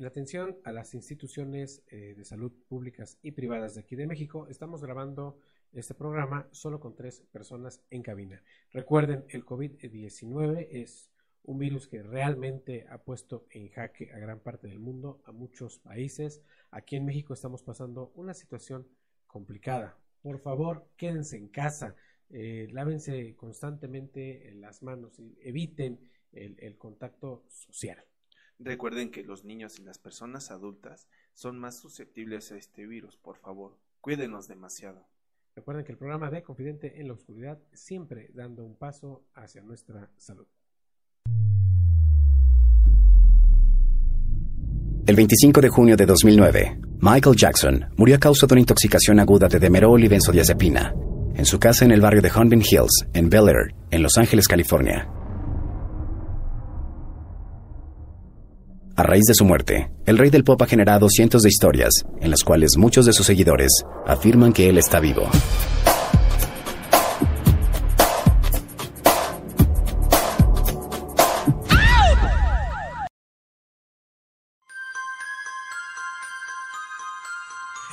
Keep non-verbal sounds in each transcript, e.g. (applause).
En atención a las instituciones eh, de salud públicas y privadas de aquí de México, estamos grabando este programa solo con tres personas en cabina. Recuerden, el COVID-19 es un virus que realmente ha puesto en jaque a gran parte del mundo, a muchos países. Aquí en México estamos pasando una situación complicada. Por favor, quédense en casa, eh, lávense constantemente las manos y eviten el contacto social. Recuerden que los niños y las personas adultas son más susceptibles a este virus. Por favor, cuídenos demasiado. Recuerden que el programa de Confidente en la Oscuridad siempre dando un paso hacia nuestra salud. El 25 de junio de 2009, Michael Jackson murió a causa de una intoxicación aguda de demerol y benzodiazepina en su casa en el barrio de Hunting Hills, en Bel Air, en Los Ángeles, California. A raíz de su muerte, el rey del pop ha generado cientos de historias en las cuales muchos de sus seguidores afirman que él está vivo.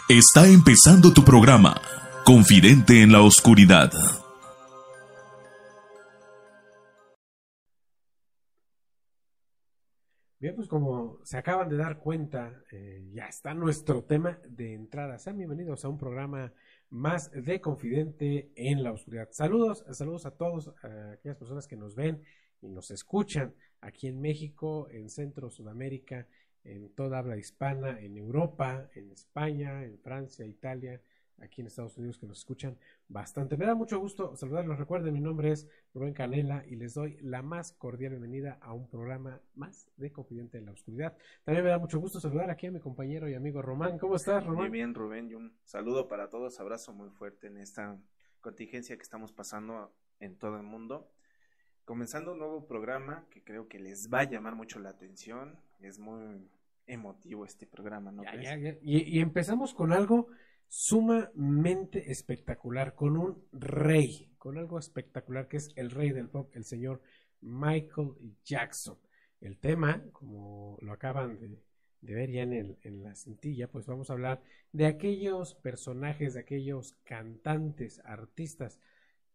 Está empezando tu programa, Confidente en la Oscuridad. Bien, pues como se acaban de dar cuenta, eh, ya está nuestro tema de entrada. Sean bienvenidos a un programa más de Confidente en la Oscuridad. Saludos, saludos a todos, aquellas personas que nos ven y nos escuchan aquí en México, en Centro, Sudamérica, en toda habla hispana, en Europa, en España, en Francia, Italia, aquí en Estados Unidos que nos escuchan bastante. Me da mucho gusto saludarlos. Recuerden, mi nombre es Rubén Canela y les doy la más cordial bienvenida a un programa más de Confidente en la Oscuridad. También me da mucho gusto saludar aquí a mi compañero y amigo Román. ¿Cómo estás, Román? Muy bien, Rubén. Y un saludo para todos. Abrazo muy fuerte en esta contingencia que estamos pasando en todo el mundo. Comenzando un nuevo programa que creo que les va a llamar mucho la atención. Es muy emotivo este programa, ¿no? y empezamos con algo sumamente espectacular, con un rey, con algo espectacular que es el rey del pop, el señor Michael Jackson. El tema, como lo acaban de, ver ya en, en, la cintilla, pues vamos a hablar de aquellos personajes, de aquellos cantantes, artistas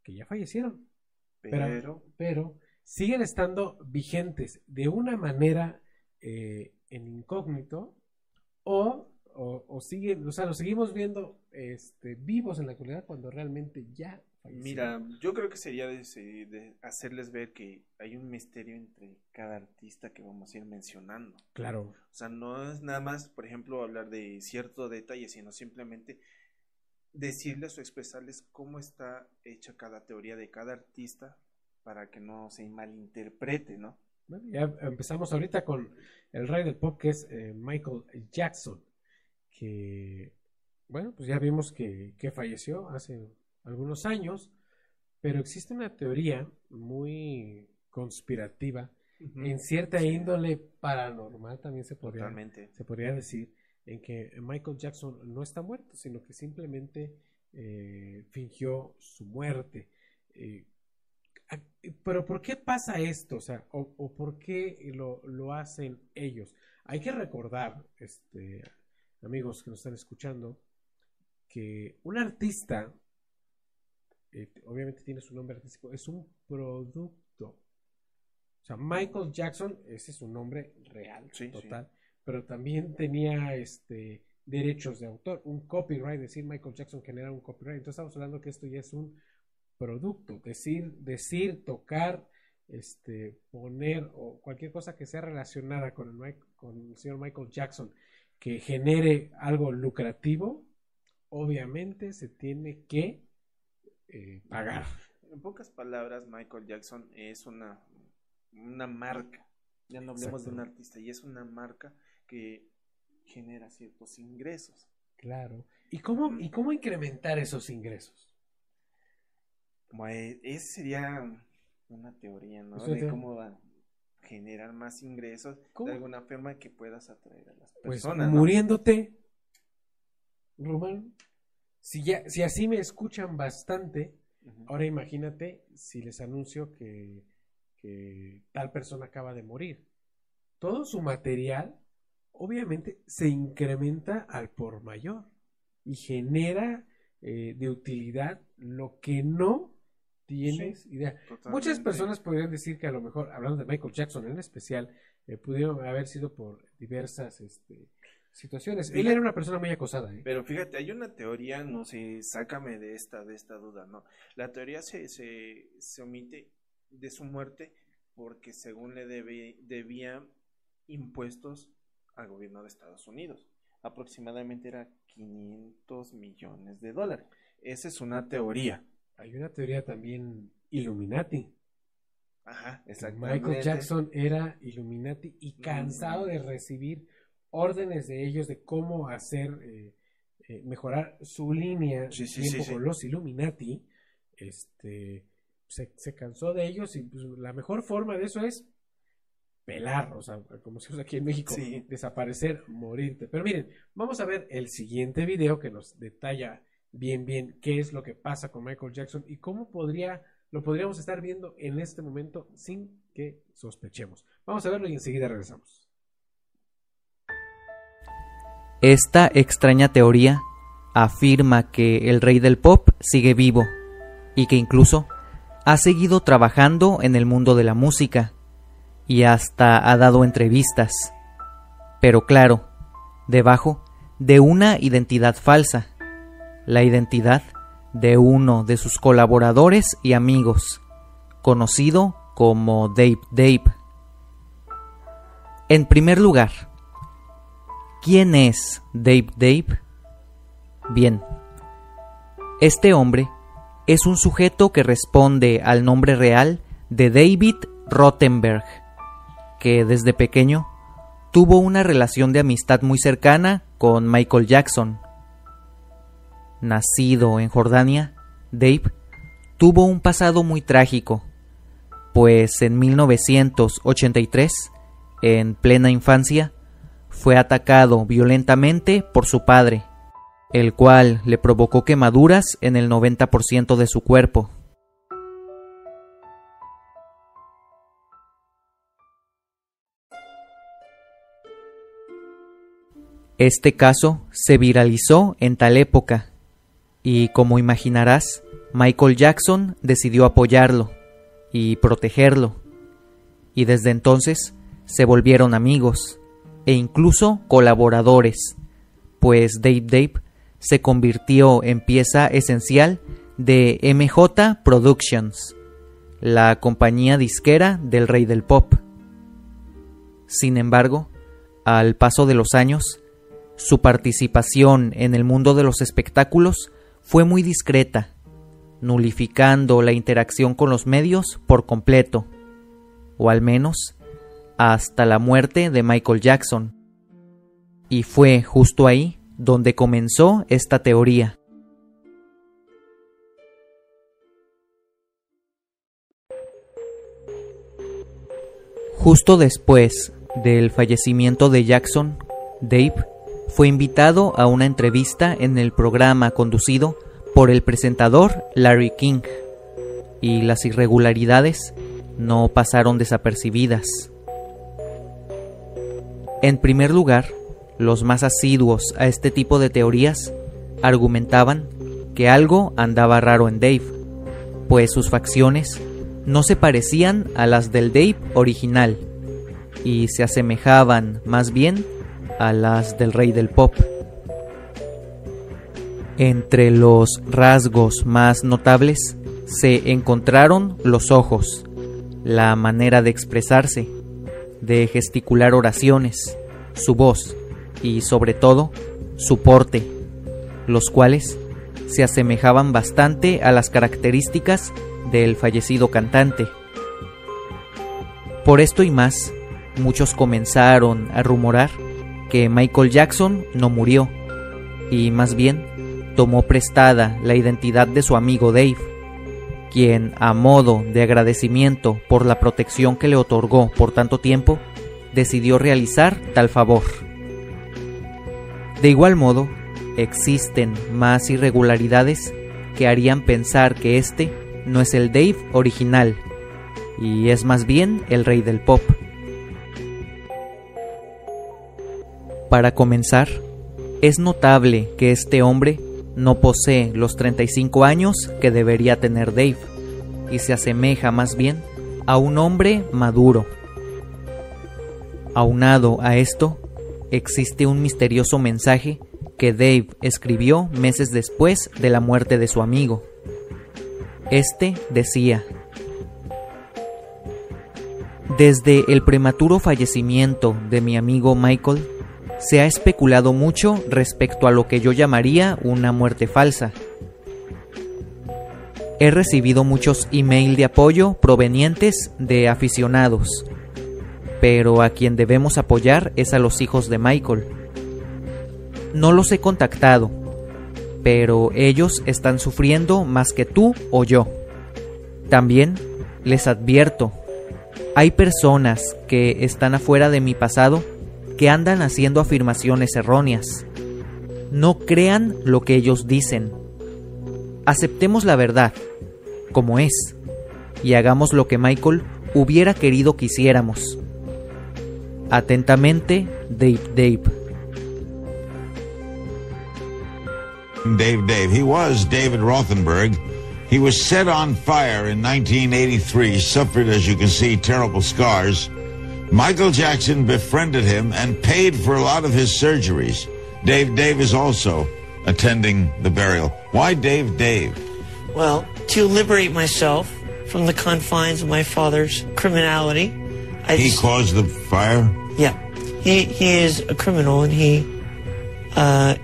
que ya fallecieron, pero, pero, siguen estando vigentes de una manera eh, en incógnito o o, o siguen, o sea, los seguimos viendo este, vivos en la actualidad cuando realmente ya Mira, yo creo que sería de, hacerles ver que hay un misterio entre cada artista que vamos a ir mencionando. Claro. O sea, no es nada más, por ejemplo, hablar de cierto detalle, sino simplemente decirles o expresarles cómo está hecha cada teoría de cada artista para que no se malinterprete, ¿no? ya empezamos ahorita con el rey del pop que es eh, Michael Jackson que, bueno, pues ya vimos que, falleció hace algunos años, pero existe una teoría muy conspirativa, en cierta índole paranormal también se podría, se podría decir, en que Michael Jackson no está muerto, sino que simplemente eh, fingió su muerte. Eh, pero ¿por qué pasa esto? O sea, o, por qué lo, lo, hacen ellos? Hay que recordar, este, amigos que nos están escuchando, que un artista, eh, obviamente tiene su nombre artístico, es un producto. O sea, Michael Jackson, ese es su nombre real, total, pero también tenía este derechos de autor, un copyright, decir Michael Jackson genera un copyright. Entonces estamos hablando que esto ya es un producto, decir, decir, tocar, este, poner o cualquier cosa que sea relacionada con el, con el señor Michael Jackson que genere algo lucrativo, obviamente se tiene que eh, pagar. En pocas palabras, Michael Jackson es una, una marca. Ya no hablemos de un artista, y es una marca que genera ciertos ingresos. Claro. ¿Y cómo, ¿y cómo incrementar esos ingresos? Eh, esa sería una teoría, ¿no? De cómo va generar más ingresos de alguna forma que puedas atraer a las pues, personas. Pues muriéndote, Román, si, ya, si así me escuchan bastante, ahora imagínate si les anuncio que, que tal persona acaba de morir. Todo su material obviamente se incrementa al por mayor y genera eh, de utilidad lo que no tienes idea. Totalmente. Muchas personas podrían decir que a lo mejor, hablando de Michael Jackson en especial, eh, pudieron haber sido por diversas este, situaciones. Él era una persona muy acosada. ¿eh? Pero fíjate, hay una teoría, no sé, sácame de esta, de esta duda, ¿no? La teoría se, se, se omite de su muerte porque según le debe, debía impuestos al gobierno de Estados Unidos. Aproximadamente era 500 millones de dólares. Esa es una teoría. Hay una teoría también Illuminati. Ajá, exactamente. Michael Jackson era Illuminati y cansado de recibir órdenes de ellos de cómo hacer eh, eh, mejorar su línea Sí, sí, tiempo sí, con los Illuminati, este se, se cansó de ellos y pues, la mejor forma de eso es pelar, o sea, como se usa aquí en México, desaparecer, morirte. Pero miren, vamos a ver el siguiente video que nos detalla bien, bien qué es lo que pasa con Michael Jackson y cómo podría, lo podríamos estar viendo en este momento sin que sospechemos. Vamos a verlo y enseguida regresamos. Esta extraña teoría afirma que el rey del pop sigue vivo y que incluso ha seguido trabajando en el mundo de la música y hasta ha dado entrevistas. Pero claro, debajo de una identidad falsa, la identidad de uno de sus colaboradores y amigos, conocido como Dave Dave. En primer lugar, ¿Quién es Dave Dave? Bien, este hombre es un sujeto que responde al nombre real de David Rottenberg, que desde pequeño tuvo una relación de amistad muy cercana con Michael Jackson. Nacido en Jordania, Dave tuvo un pasado muy trágico, pues en 1983, en plena infancia, fue atacado violentamente por su padre, el cual le provocó quemaduras en el 90% de su cuerpo. Este caso se viralizó en tal época, y como imaginarás, Michael Jackson decidió apoyarlo y protegerlo, y desde entonces se volvieron amigos e incluso colaboradores, pues Dave Dave se convirtió en pieza esencial de MJ Productions, la compañía disquera del rey del pop. Sin embargo, al paso de los años, su participación en el mundo de los espectáculos fue muy discreta, nulificando la interacción con los medios por completo, o al menos hasta la muerte de Michael Jackson. Y fue justo ahí donde comenzó esta teoría. Justo después del fallecimiento de Jackson, Dave fue invitado a una entrevista en el programa conducido por el presentador Larry King, y las irregularidades no pasaron desapercibidas. En primer lugar, los más asiduos a este tipo de teorías argumentaban que algo andaba raro en Dave, pues sus facciones no se parecían a las del Dave original y se asemejaban más bien a las del rey del pop. Entre los rasgos más notables se encontraron los ojos, la manera de expresarse, de gesticular oraciones, su voz y sobre todo su porte, los cuales se asemejaban bastante a las características del fallecido cantante. Por esto y más, muchos comenzaron a rumorar que Michael Jackson no murió, y más bien tomó prestada la identidad de su amigo Dave, quien, a modo de agradecimiento por la protección que le otorgó por tanto tiempo, decidió realizar tal favor. De igual modo, existen más irregularidades que harían pensar que este no es el Dave original, y es más bien el rey del pop. Para comenzar, es notable que este hombre no posee los 35 años que debería tener Dave y se asemeja más bien a un hombre maduro. Aunado a esto, existe un misterioso mensaje que Dave escribió meses después de la muerte de su amigo. Este decía, Desde el prematuro fallecimiento de mi amigo Michael, se ha especulado mucho respecto a lo que yo llamaría una muerte falsa. He recibido muchos emails de apoyo provenientes de aficionados, pero a quien debemos apoyar es a los hijos de Michael. No los he contactado, pero ellos están sufriendo más que tú o yo. También les advierto, hay personas que están afuera de mi pasado andan haciendo afirmaciones erróneas. No crean lo que ellos dicen. Aceptemos la verdad, como es, y hagamos lo que Michael hubiera querido que hiciéramos. Atentamente, Dave Dave. Dave Dave. He was David Rothenberg. He was set on fire in 1983, suffered, as you can see, terrible scars. Michael Jackson befriended him and paid for a lot of his surgeries. Dave Dave is also attending the burial. Why Dave Dave? Well, to liberate myself from the confines of my father's criminality. I He just- caused the fire? Yeah, he he is a criminal, and he uh,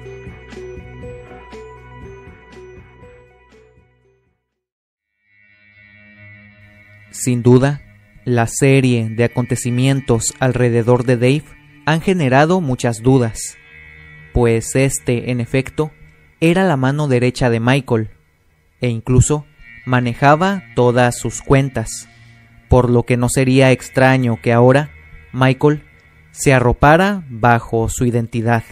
Sin duda, la serie de acontecimientos alrededor de Dave han generado muchas dudas, pues este, en efecto, era la mano derecha de Michael, e incluso manejaba todas sus cuentas, por lo que no sería extraño que ahora Michael se arropara bajo su identidad.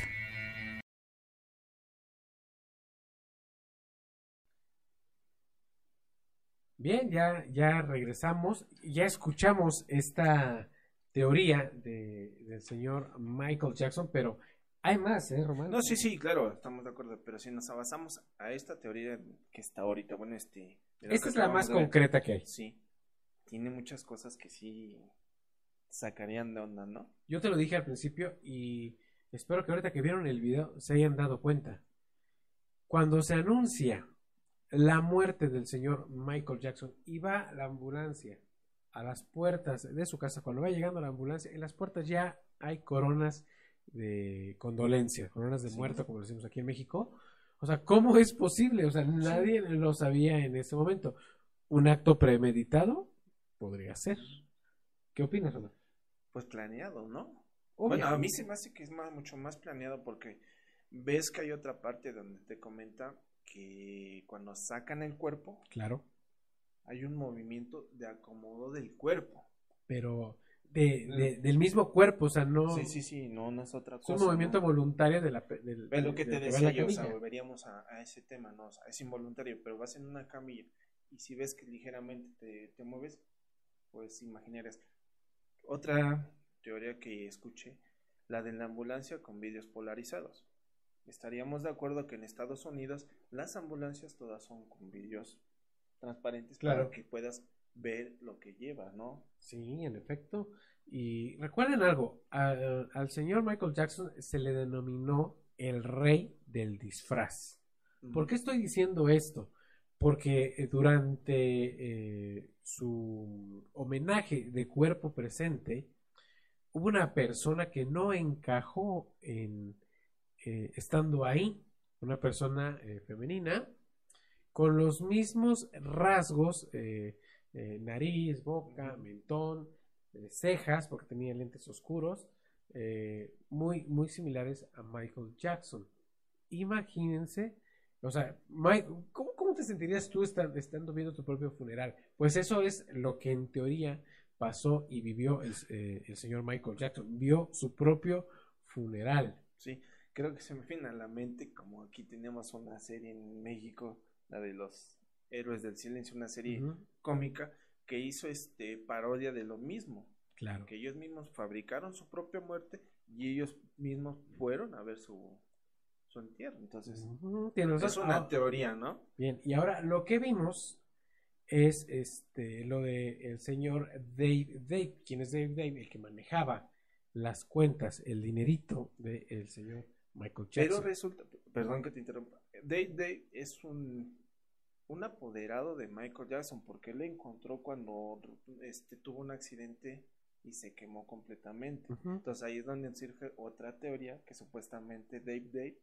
Bien, ya, ya regresamos, ya escuchamos esta teoría de, del señor Michael Jackson, pero hay más, ¿eh, Román? No, sí, sí, claro, estamos de acuerdo, pero si nos avanzamos a esta teoría que está ahorita, bueno, este... Esta es la más concreta que hay. Sí, tiene muchas cosas que sí sacarían de onda, ¿no? Yo te lo dije al principio y espero que ahorita que vieron el video se hayan dado cuenta. Cuando se anuncia la muerte del señor Michael Jackson y va la ambulancia a las puertas de su casa, cuando va llegando la ambulancia, en las puertas ya hay coronas de condolencia, coronas de Sí. muerto, como decimos aquí en México. O sea, ¿cómo es posible? O sea, nadie lo sabía en ese momento. ¿Un acto premeditado? Podría ser. ¿Qué opinas, Román? Pues planeado, ¿no? Bueno, a mí se me hace que es más, mucho más planeado porque ves que hay otra parte donde te comenta que cuando sacan el cuerpo Claro. hay un movimiento de acomodo del cuerpo. pero de, de- del mismo cuerpo, o sea, no Sí, sí, sí, no, no es otra es cosa. un movimiento ¿no? voluntario de la del, Es lo que te decía yo, o sea, volveríamos a, a ese tema, ¿no? O sea, es involuntario, pero vas en una camilla y si ves que ligeramente te, te mueves, pues imaginarías. Otra teoría que escuché, la de la ambulancia con vídeos polarizados. Estaríamos de acuerdo que en Estados Unidos las ambulancias todas son con vídeos transparentes Claro. para que puedas ver lo que lleva, ¿no? Sí, en efecto. Y recuerden algo, al, al señor Michael Jackson se le denominó el rey del disfraz. ¿Por qué estoy diciendo esto? Porque eh, durante eh, su homenaje de cuerpo presente, hubo una persona que no encajó en eh, estando ahí, una persona eh, femenina, con los mismos rasgos, eh, nariz, boca, mentón, cejas, porque tenía lentes oscuros, muy, muy similares a Michael Jackson. Imagínense, o sea, Mike- ¿cómo, cómo te sentirías tú esta- estando viendo tu propio funeral? Pues eso es lo que en teoría pasó y vivió el, el señor Michael Jackson. Vio su propio funeral. Sí, creo que se me viene a la mente, como aquí tenemos una serie en México, la de los Héroes del Silencio, una serie cómica que hizo este parodia de lo mismo. Claro. Que ellos mismos fabricaron su propia muerte y ellos mismos fueron a ver su, su entierro. Entonces, Ujú, tienes es una Ah, teoría, ¿no? Bien, y ahora lo que vimos es este lo de el señor Dave Dave, quien es Dave Dave, el que manejaba las cuentas, el dinerito del señor Michael Pero Jackson. resulta, perdón que te interrumpa, Dave Dave es un, un apoderado de Michael Jackson porque él le encontró cuando este, tuvo un accidente y se quemó completamente. Entonces ahí es donde surge otra teoría que supuestamente Dave Dave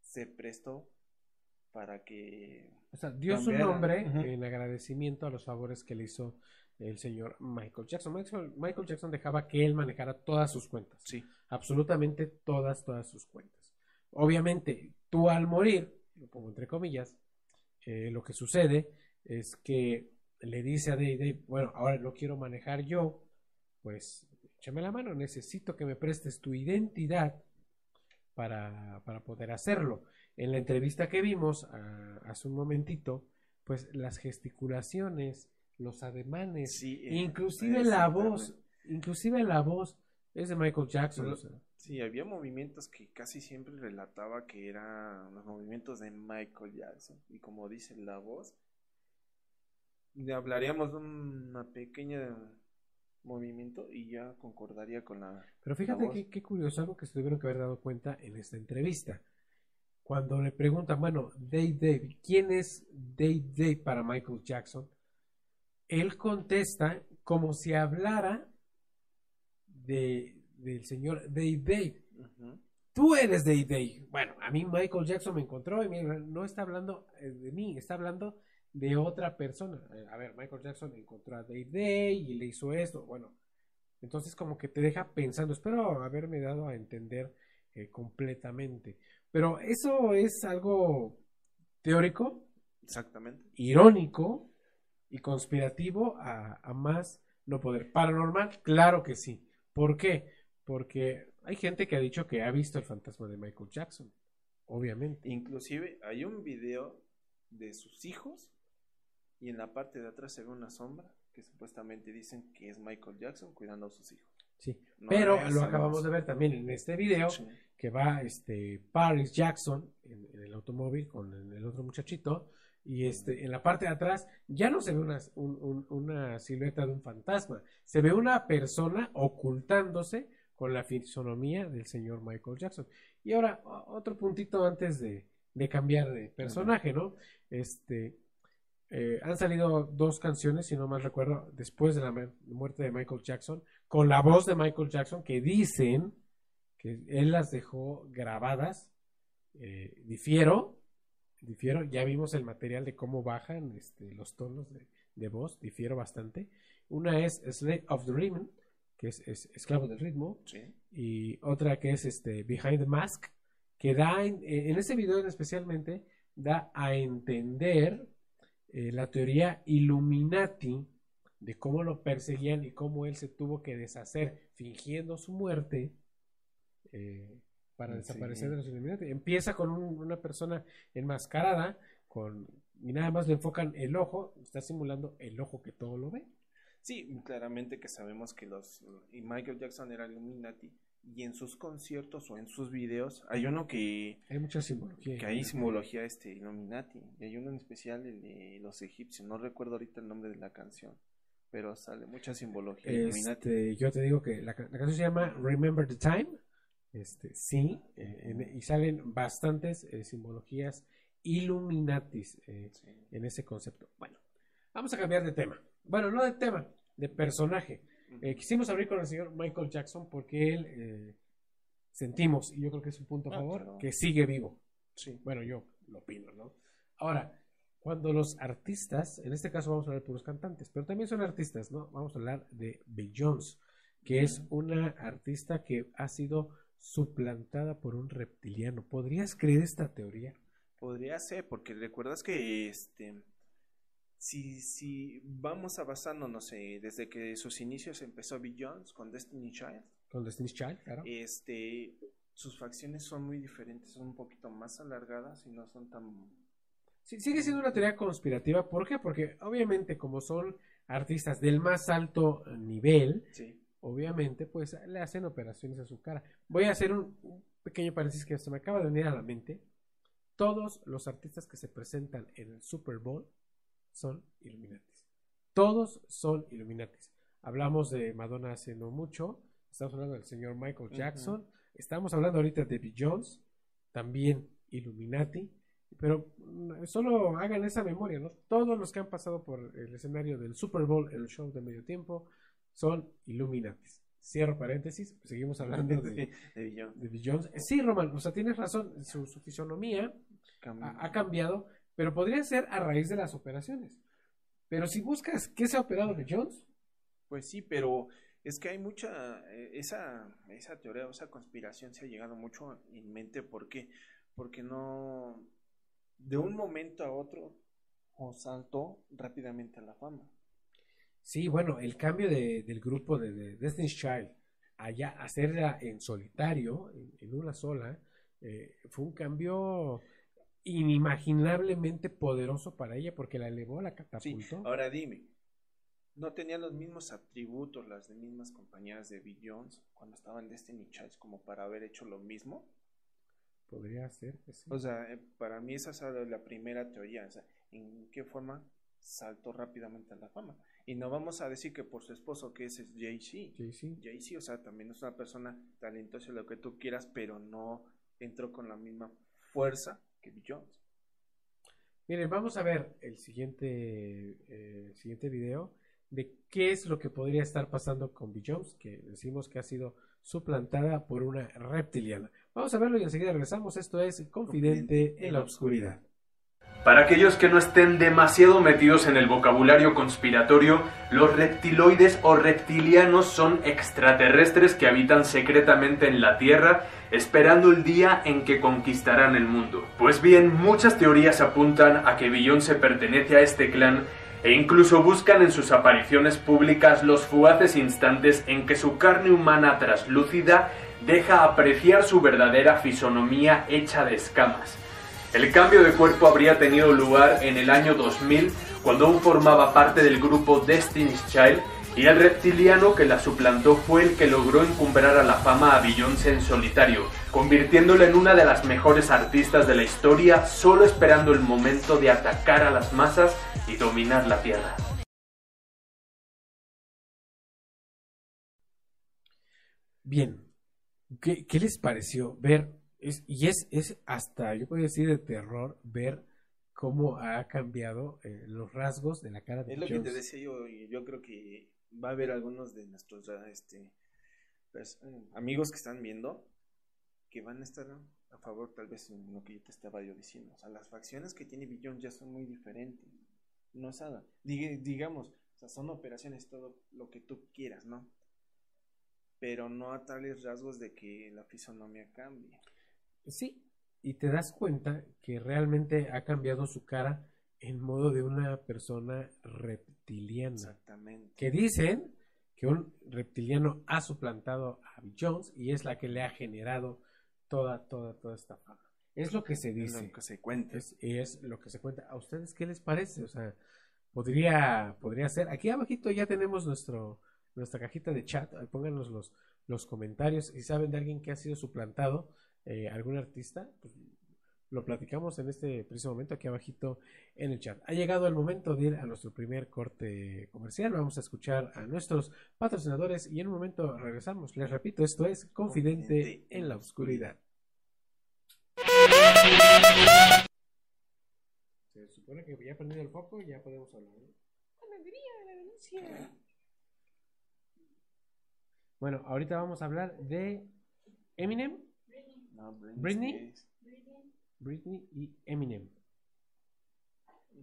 se prestó para que... O sea, dio su nombre en agradecimiento a los favores que le hizo el señor Michael Jackson. Michael Jackson dejaba que él manejara todas sus cuentas. Sí. Absolutamente todas, todas sus cuentas. Obviamente, tú al morir, lo pongo entre comillas, eh, lo que sucede es que le dice a Dave, Dave, bueno, ahora lo quiero manejar yo, pues échame la mano, necesito que me prestes tu identidad para, para poder hacerlo. En la entrevista que vimos ah, hace un momentito, pues las gesticulaciones, los ademanes, Sí, eh, inclusive la voz, inclusive la voz es de Michael Jackson. Lo- o sea, Sí, había movimientos que casi siempre relataba que eran los movimientos de Michael Jackson. Y como dice la voz, le hablaríamos de una pequeña movimiento y ya concordaría con la... Pero fíjate qué, qué curioso, algo que se tuvieron que haber dado cuenta en esta entrevista. Cuando le preguntan, bueno, Dave Dave, ¿quién es Dave Dave para Michael Jackson? Él contesta como si hablara de, del señor Dave. Ujú. Tú eres Dave Dave. Bueno, a mí Michael Jackson me encontró y no está hablando eh, de mí, está hablando de otra persona. Eh, A ver, Michael Jackson encontró a Dave Dave y le hizo esto. Bueno, entonces como que te deja pensando, espero haberme dado a entender eh, completamente. Pero eso es algo teórico, Exactamente. irónico y conspirativo a, a más no poder. Paranormal, claro que sí. ¿Por qué? Porque hay gente que ha dicho que ha visto el fantasma de Michael Jackson, obviamente. Inclusive hay un video de sus hijos y en la parte de atrás se ve una sombra que supuestamente dicen que es Michael Jackson cuidando a sus hijos. Sí. No Pero lo acabamos de ver también en este video Sí. que va este Paris Jackson en, en el automóvil con el, el otro muchachito y este en la parte de atrás ya no se ve una, un- un- una silueta de un fantasma, se ve una persona ocultándose con la fisonomía del señor Michael Jackson. Y ahora otro puntito antes de, de cambiar de personaje, ¿no? Este eh, han salido dos canciones, si no mal recuerdo, después de la mu- muerte de Michael Jackson, con la voz de Michael Jackson, que dicen que él las dejó grabadas. Eh, difiero, difiero, ya vimos el material de cómo bajan este, los tonos de, de voz, difiero bastante. Una es Slave of the Rhythm, que es, es esclavo del ritmo, Sí. y otra que es este Behind the Mask, que da en, en ese video especialmente da a entender eh, la teoría Illuminati de cómo lo perseguían y cómo él se tuvo que deshacer fingiendo su muerte eh, para Sí. desaparecer de los Illuminati. Empieza con un- una persona enmascarada con y nada más le enfocan el ojo, está simulando el ojo que todo lo ve. Sí, claramente que sabemos que los y Michael Jackson era Illuminati y en sus conciertos o en sus videos hay uno que, Hay mucha simbología. que hay simbología este Illuminati y hay uno en especial el de los egipcios, no recuerdo ahorita el nombre de la canción, pero sale mucha simbología Illuminati. Este, yo te digo que la, la canción se llama Remember the Time. Este, sí, eh, en- y salen bastantes eh, simbologías Illuminatis eh, Sí. en ese concepto. Bueno, vamos a cambiar de tema. Bueno, no de tema, de personaje. Eh, quisimos abrir con el señor Michael Jackson porque él eh, sentimos, y yo creo que es un punto a Ah, favor, claro. que sigue vivo. Sí. Bueno, yo lo opino, ¿no? Ahora, cuando los artistas, en este caso vamos a hablar de puros cantantes, pero también son artistas, ¿no? Vamos a hablar de Beyoncé, que es una artista que ha sido suplantada por un reptiliano. ¿Podrías creer esta teoría? Podría ser, porque recuerdas que este si, si vamos a basarnos, no sé, desde que sus inicios empezó Beyoncé con Destiny Child, Con Destiny's Child, claro. este sus facciones son muy diferentes, son un poquito más alargadas y no son tan Sí, sigue siendo una teoría conspirativa. ¿Por qué? Porque obviamente como son artistas del más alto nivel, sí, obviamente, pues le hacen operaciones a su cara. Voy a hacer un, un pequeño paréntesis que se me acaba de venir a la mente. Todos los artistas que se presentan en el Super Bowl son Illuminatis. Todos son Illuminatis. Hablamos de Madonna hace no mucho. Estamos hablando del señor Michael Jackson. Estamos hablando ahorita de Bill Jones, también Illuminati. Pero mm, solo hagan esa memoria, ¿no? Todos los que han pasado por el escenario del Super Bowl, el show de medio tiempo, son Illuminatis. Cierro paréntesis, seguimos hablando de, (laughs) de Bill Jones. Sí, Roman, o sea, tienes razón, su, su fisonomía ha cambiado, pero podría ser a raíz de las operaciones. Pero si buscas qué se ha operado Bill Jones, Pues sí, pero es que hay mucha, eh, esa, esa teoría, esa conspiración se ha llegado mucho en mente, ¿por qué? Porque no, de un momento a otro, o saltó rápidamente a la fama. Sí, bueno, el cambio de- del grupo de, de Destiny's Child allá hacerla en solitario, en, en una sola, eh, fue un cambio inimaginablemente poderoso para ella porque la elevó, la Sí, catapultó. ahora dime, ¿no tenían los mismos atributos las de mismas compañeras de Bill Jones cuando estaban Destiny Child como para haber hecho lo mismo? Podría ser que sí. O sea, eh, para mí esa es la primera teoría, o sea, ¿en qué forma saltó rápidamente a la fama? Y no vamos a decir que por su esposo, que ese es Jay-Z. Sí, sí. Jay-Z, o sea, también es una persona talentosa, lo que tú quieras, pero no entró con la misma fuerza Bill Jones. Miren, vamos a ver el siguiente, eh, siguiente video de qué es lo que podría estar pasando con Bill Jones, que decimos que ha sido suplantada por una reptiliana. Vamos a verlo y enseguida regresamos. Esto es Confidente en la Oscuridad. Para aquellos que no estén demasiado metidos en el vocabulario conspiratorio, los reptiloides o reptilianos son extraterrestres que habitan secretamente en la Tierra, esperando el día en que conquistarán el mundo. Pues bien, muchas teorías apuntan a que Beyoncé pertenece a este clan e incluso buscan en sus apariciones públicas los fugaces instantes en que su carne humana traslúcida deja apreciar su verdadera fisonomía hecha de escamas. El cambio de cuerpo habría tenido lugar en el año 2000, cuando aún formaba parte del grupo Destiny's Child, y el reptiliano que la suplantó fue el que logró encumbrar a la fama a Beyoncé en solitario, convirtiéndola en una de las mejores artistas de la historia, solo esperando el momento de atacar a las masas y dominar la Tierra. Bien, ¿qué, qué les pareció ver? Es, y es, es hasta, yo podría decir, de terror ver cómo ha cambiado eh, los rasgos de la cara de Es lo que te decía yo, y yo creo que va a haber algunos de nuestros ah, este, pues, eh, amigos que están viendo que van a estar a favor tal vez en lo que yo te estaba yo diciendo. O sea, las facciones que tiene Billon ya son muy diferentes. No es nada. Diga- digamos, o sea, son operaciones, todo lo que tú quieras, ¿no? Pero no a tales rasgos de que la fisonomía cambie. Sí, y te das cuenta que realmente ha cambiado su cara en modo de una persona reptiliana. Exactamente. Que dicen que un reptiliano ha suplantado a Bill Jones y es la que le ha generado toda, toda, toda esta fama. Es lo que se Es dice. lo que se cuenta. Es, es lo que se cuenta. ¿A ustedes qué les parece? O sea, podría, podría ser. Aquí abajito ya tenemos nuestro, nuestra cajita de chat. Pónganos los, los comentarios. Si saben de alguien que ha sido suplantado, eh, algún artista, pues, lo platicamos en este preciso momento aquí abajito en el chat. Ha llegado el momento de ir a nuestro primer corte comercial. Vamos a escuchar a nuestros patrocinadores y en un momento regresamos. Les repito, esto es Confidente, en la Oscuridad. Se supone que ya ha prendido el foco y ya podemos hablar. ¿no? Bueno, ahorita vamos a hablar de Eminem, No, Britney. Britney y Eminem.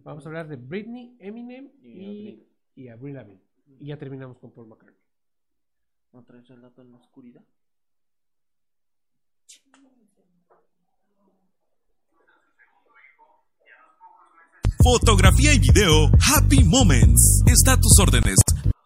Vamos a hablar de Britney, Eminem Y y, y Avril Lavigne. Y ya terminamos con Paul McCartney. ¿No traes relato en la oscuridad? Fotografía y video Happy Moments. Está a tus órdenes.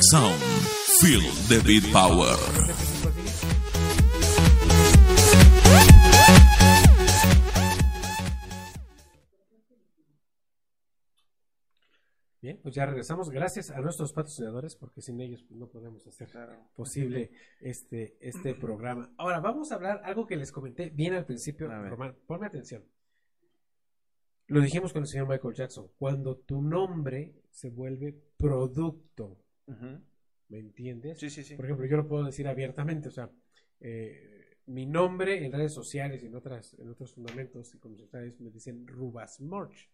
Sound. Feel the beat power. Bien, pues ya regresamos. Gracias a nuestros patrocinadores, porque sin ellos no podemos hacer posible este, este programa. Ahora, vamos a hablar algo que les comenté bien al principio. Román, ponme atención. Lo dijimos con el señor Michael Jackson. Cuando tu nombre se vuelve producto, ¿me entiendes? Sí, sí, sí. Por ejemplo, yo lo puedo decir abiertamente, o sea, eh, mi nombre en redes sociales y en, otras, en otros fundamentos y ustedes me dicen Rubas Merch.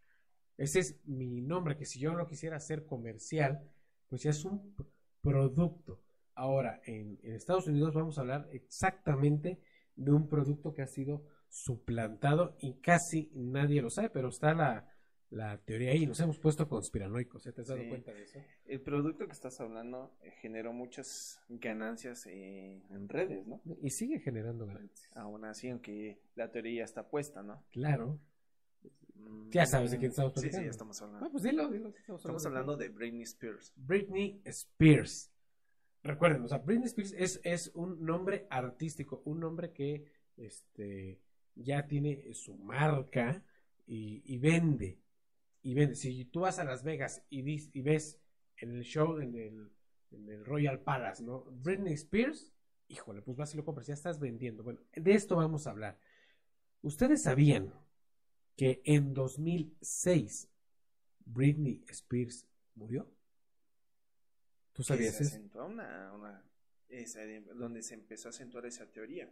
Ese es mi nombre, que si yo lo quisiera hacer comercial, pues ya es un producto. Ahora, en, en Estados Unidos vamos a hablar exactamente de un producto que ha sido suplantado y casi nadie lo sabe, pero está la, la teoría ahí. Nos hemos puesto conspiranoicos, ¿eh? ¿te has dado Sí. cuenta de eso? El producto que estás hablando eh, generó muchas ganancias eh, en redes, ¿no? Y sigue generando ganancias. Aún así, aunque la teoría ya está puesta, ¿no? Claro. Mm, Ya sabes de quién estamos Sí, sí, ya estamos hablando. Ah, pues dilo, dilo. Estamos, Estamos hablando de Britney Spears. Britney Spears. Recuerden, o sea, Britney Spears es, es un nombre artístico, un nombre que este, ya tiene su marca y, y vende. Y vende. Si tú vas a Las Vegas y, dis- y ves en el show, en el, en el Royal Palace, ¿no? Britney Spears, híjole, pues vas y lo compras, ya estás vendiendo. Bueno, de esto vamos a hablar. ¿Ustedes sabían que en 2006 Britney Spears murió? ¿Tú sabías se eso? acentúa una, una- esa de- donde se empezó a acentuar esa teoría.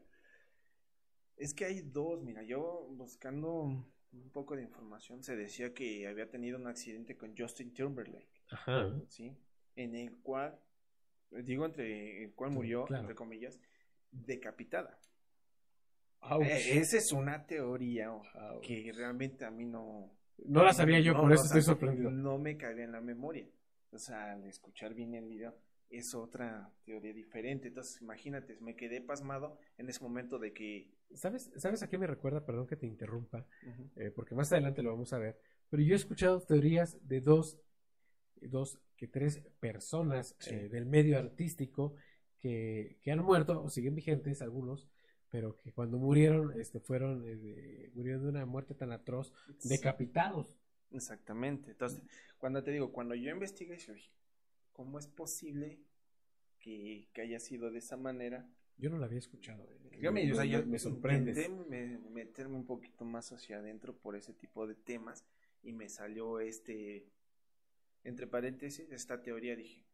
Es que hay dos, mira, yo buscando un poco de información se decía que había tenido un accidente con Justin Timberlake, Ajá. ¿sí? En el cual, digo entre el cual murió, Claro. entre comillas, decapitada. Eh, esa es una teoría oh, que realmente a mí no... No la sabía yo, no, por eso estoy sorprendido. No me cabía en la memoria. O sea, al escuchar bien el video, es otra teoría diferente. Entonces, imagínate, me quedé pasmado en ese momento de que... ¿Sabes, ¿Sabes a qué me recuerda? Perdón que te interrumpa, eh, porque más adelante lo vamos a ver. Pero yo he escuchado teorías de dos, dos que tres personas Sí. eh, del medio artístico que, que han muerto o siguen vigentes algunos, pero que cuando murieron este, fueron eh, murieron de una muerte tan atroz, decapitados. Exactamente. Entonces, cuando te digo, cuando yo investigué, yo dije, ¿cómo es posible que, que haya sido de esa manera? Yo no lo había escuchado. eh. Yo me, o sea, yo me sorprendes. intenté me- meterme un poquito más hacia adentro por ese tipo de temas y me salió este, entre paréntesis, esta teoría. Dije,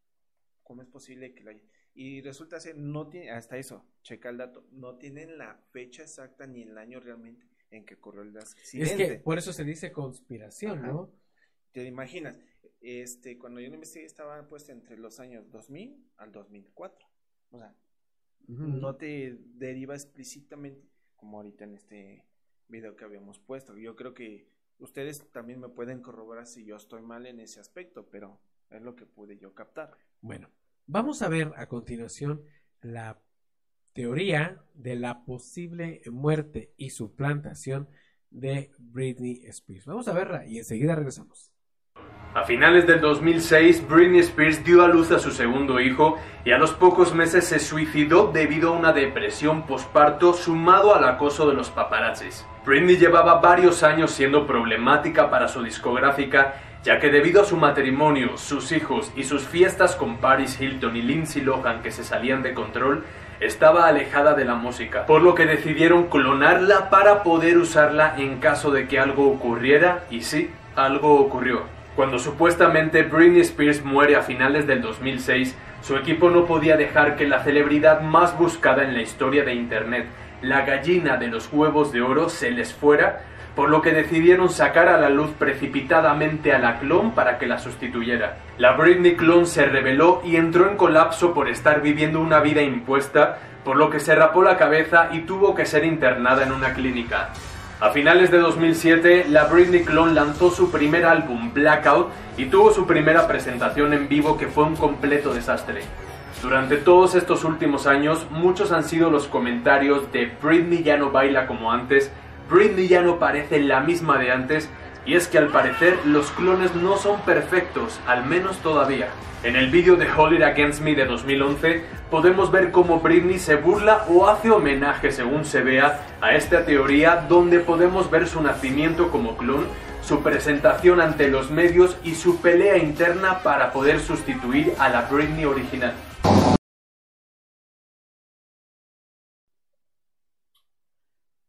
¿cómo es posible que la haya? Y resulta ser, no tiene, hasta eso, checa el dato, no tienen la fecha exacta ni el año realmente en que ocurrió el Es accidente. que por eso se dice conspiración, Ajá. ¿no? Te imaginas, este, cuando yo lo investigué estaba puesto entre los años 2000 al 2004. O sea, No te deriva explícitamente como ahorita en este video que habíamos puesto. Yo creo que ustedes también me pueden corroborar si yo estoy mal en ese aspecto, pero es lo que pude yo captar. Bueno, vamos a ver a continuación la teoría de la posible muerte y suplantación de Britney Spears. Vamos a verla y enseguida regresamos. A finales del 2006, Britney Spears dio a luz a su segundo hijo y a los pocos meses se suicidó debido a una depresión posparto sumado al acoso de los paparazzis. Britney llevaba varios años siendo problemática para su discográfica, ya que debido a su matrimonio, sus hijos y sus fiestas con Paris Hilton y Lindsay Lohan que se salían de control, estaba alejada de la música, por lo que decidieron clonarla para poder usarla en caso de que algo ocurriera, y sí, algo ocurrió. Cuando supuestamente Britney Spears muere a finales del 2006, su equipo no podía dejar que la celebridad más buscada en la historia de Internet, la gallina de los huevos de oro se les fuera, por lo que decidieron sacar a la luz precipitadamente a la clon para que la sustituyera. La Britney clon se rebeló y entró en colapso por estar viviendo una vida impuesta, por lo que se rapó la cabeza y tuvo que ser internada en una clínica. A finales de 2007, la Britney Clone lanzó su primer álbum, Blackout, y tuvo su primera presentación en vivo que fue un completo desastre. Durante todos estos últimos años, muchos han sido los comentarios de Britney ya no baila como antes, Britney ya no parece la misma de antes, y es que al parecer los clones no son perfectos, al menos todavía. En el vídeo de Hold It Against Me de 2011 podemos ver cómo Britney se burla o hace homenaje según se vea a esta teoría donde podemos ver su nacimiento como clon, su presentación ante los medios y su pelea interna para poder sustituir a la Britney original.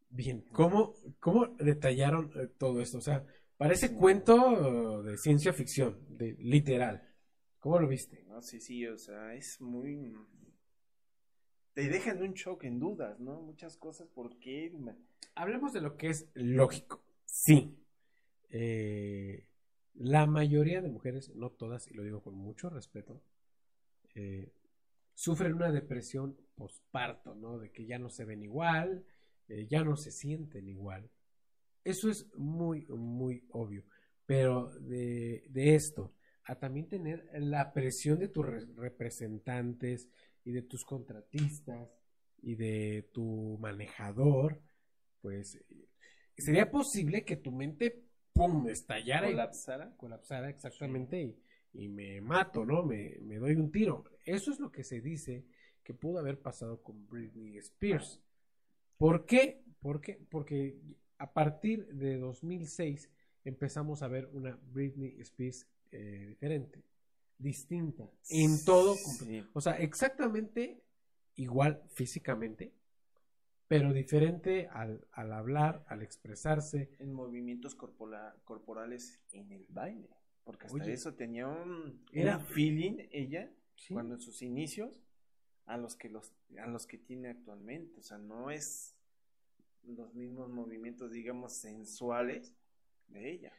Bien, ¿cómo, cómo detallaron eh, todo esto? O sea, parece cuento de ciencia ficción, de literal. ¿Cómo lo viste? No, sí, sí, o sea, es muy... Te dejan un shock en dudas, ¿no? Muchas cosas, ¿por qué? Hablemos de lo que es lógico. Sí. Eh, la mayoría de mujeres, no todas, y lo digo con mucho respeto, eh, sufren una depresión posparto, ¿no? De que ya no se ven igual, eh, ya no se sienten igual. Eso es muy, muy obvio. Pero de, de esto a también tener la presión de tus representantes y de tus contratistas y de tu manejador, pues sería posible que tu mente, ¡pum!, estallara. Colapsara. colapsara, exactamente, y, y, me mato, ¿no? Me, me doy un tiro. Eso es lo que se dice que pudo haber pasado con Britney Spears. ¿Por qué? ¿Por qué? Porque a partir de 2006 empezamos a ver una Britney Spears eh, diferente, distinta, en todo. O sea, exactamente igual físicamente, pero diferente al, al hablar, al expresarse. En movimientos corporales en el baile. Porque hasta eso tenía un, era, feeling ella cuando en sus inicios a los que los a los que tiene actualmente, o sea, no es los mismos movimientos digamos sensuales de ella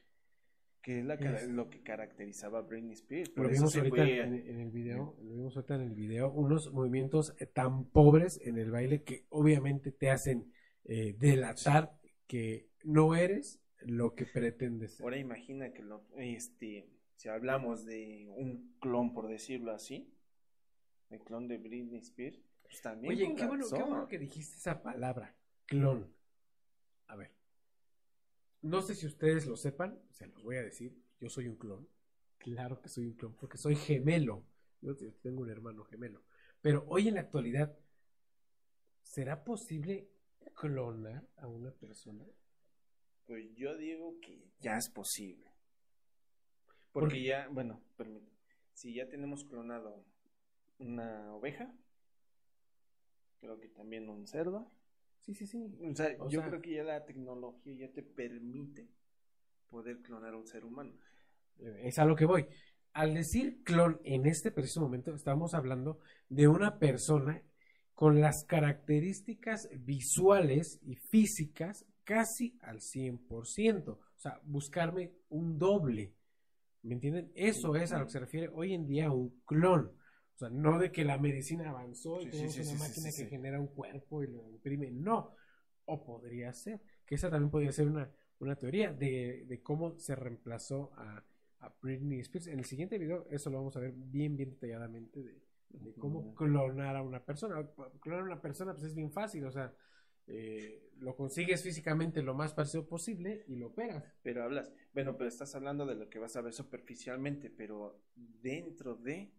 que es, lo que caracterizaba a Britney Spears. lo vimos ahorita en, el video, lo vimos ahorita en el video, unos movimientos eh, tan pobres en el baile que obviamente te hacen eh, delatar que no eres lo que pretendes Ahora imagina que lo, este, si hablamos de un clon, por decirlo así, el clon de Britney Spears, pues también. Oye, qué bueno, qué bueno que dijiste esa palabra, clon. A ver, no sé si ustedes lo sepan, se los voy a decir. Yo soy un clon. Claro que soy un clon, porque soy gemelo. Yo tengo un hermano gemelo. Pero hoy en la actualidad, ¿será posible clonar a una persona? Pues yo digo que ya es posible. Porque ya, bueno, permíteme. Si ya tenemos clonado una oveja, creo que también un cerdo, Sí, sí, sí. O sea, yo creo que ya la tecnología ya te permite poder clonar a un ser humano. Eh, es a lo que voy. Al decir clon en este preciso momento, estamos hablando de una persona con las características visuales y físicas casi al 100%. O sea, buscarme un doble. ¿Me entienden? Eso es a lo que se refiere hoy en día a un clon. O sea, no de que la medicina avanzó y tenemos una máquina que genera un cuerpo y lo imprime. No. O podría ser. Que esa también podría ser una, una teoría de, de cómo se reemplazó a, a, Britney Spears. En el siguiente video, eso lo vamos a ver bien, bien detalladamente de, de cómo clonar a una persona. Clonar a una persona, pues es bien fácil. O sea, eh, lo consigues físicamente lo más parecido posible y lo operas. Pero hablas, bueno, pero estás hablando de lo que vas a ver superficialmente, pero dentro de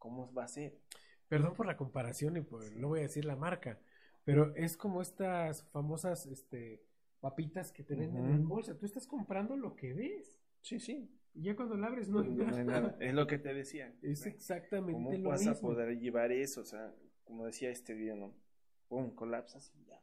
¿cómo va a ser? Perdón por la comparación y por, no voy a decir la marca, pero es como estas famosas este, papitas que te venden Ujú. en bolsa. Tú estás comprando lo que ves. Sí, sí. Y ya cuando la abres no No hay nada. Es lo que te decía. Es exactamente ¿Cómo lo vas mismo. a poder llevar eso? O sea, como decía este video, ¿no? Pum, colapsas y ya.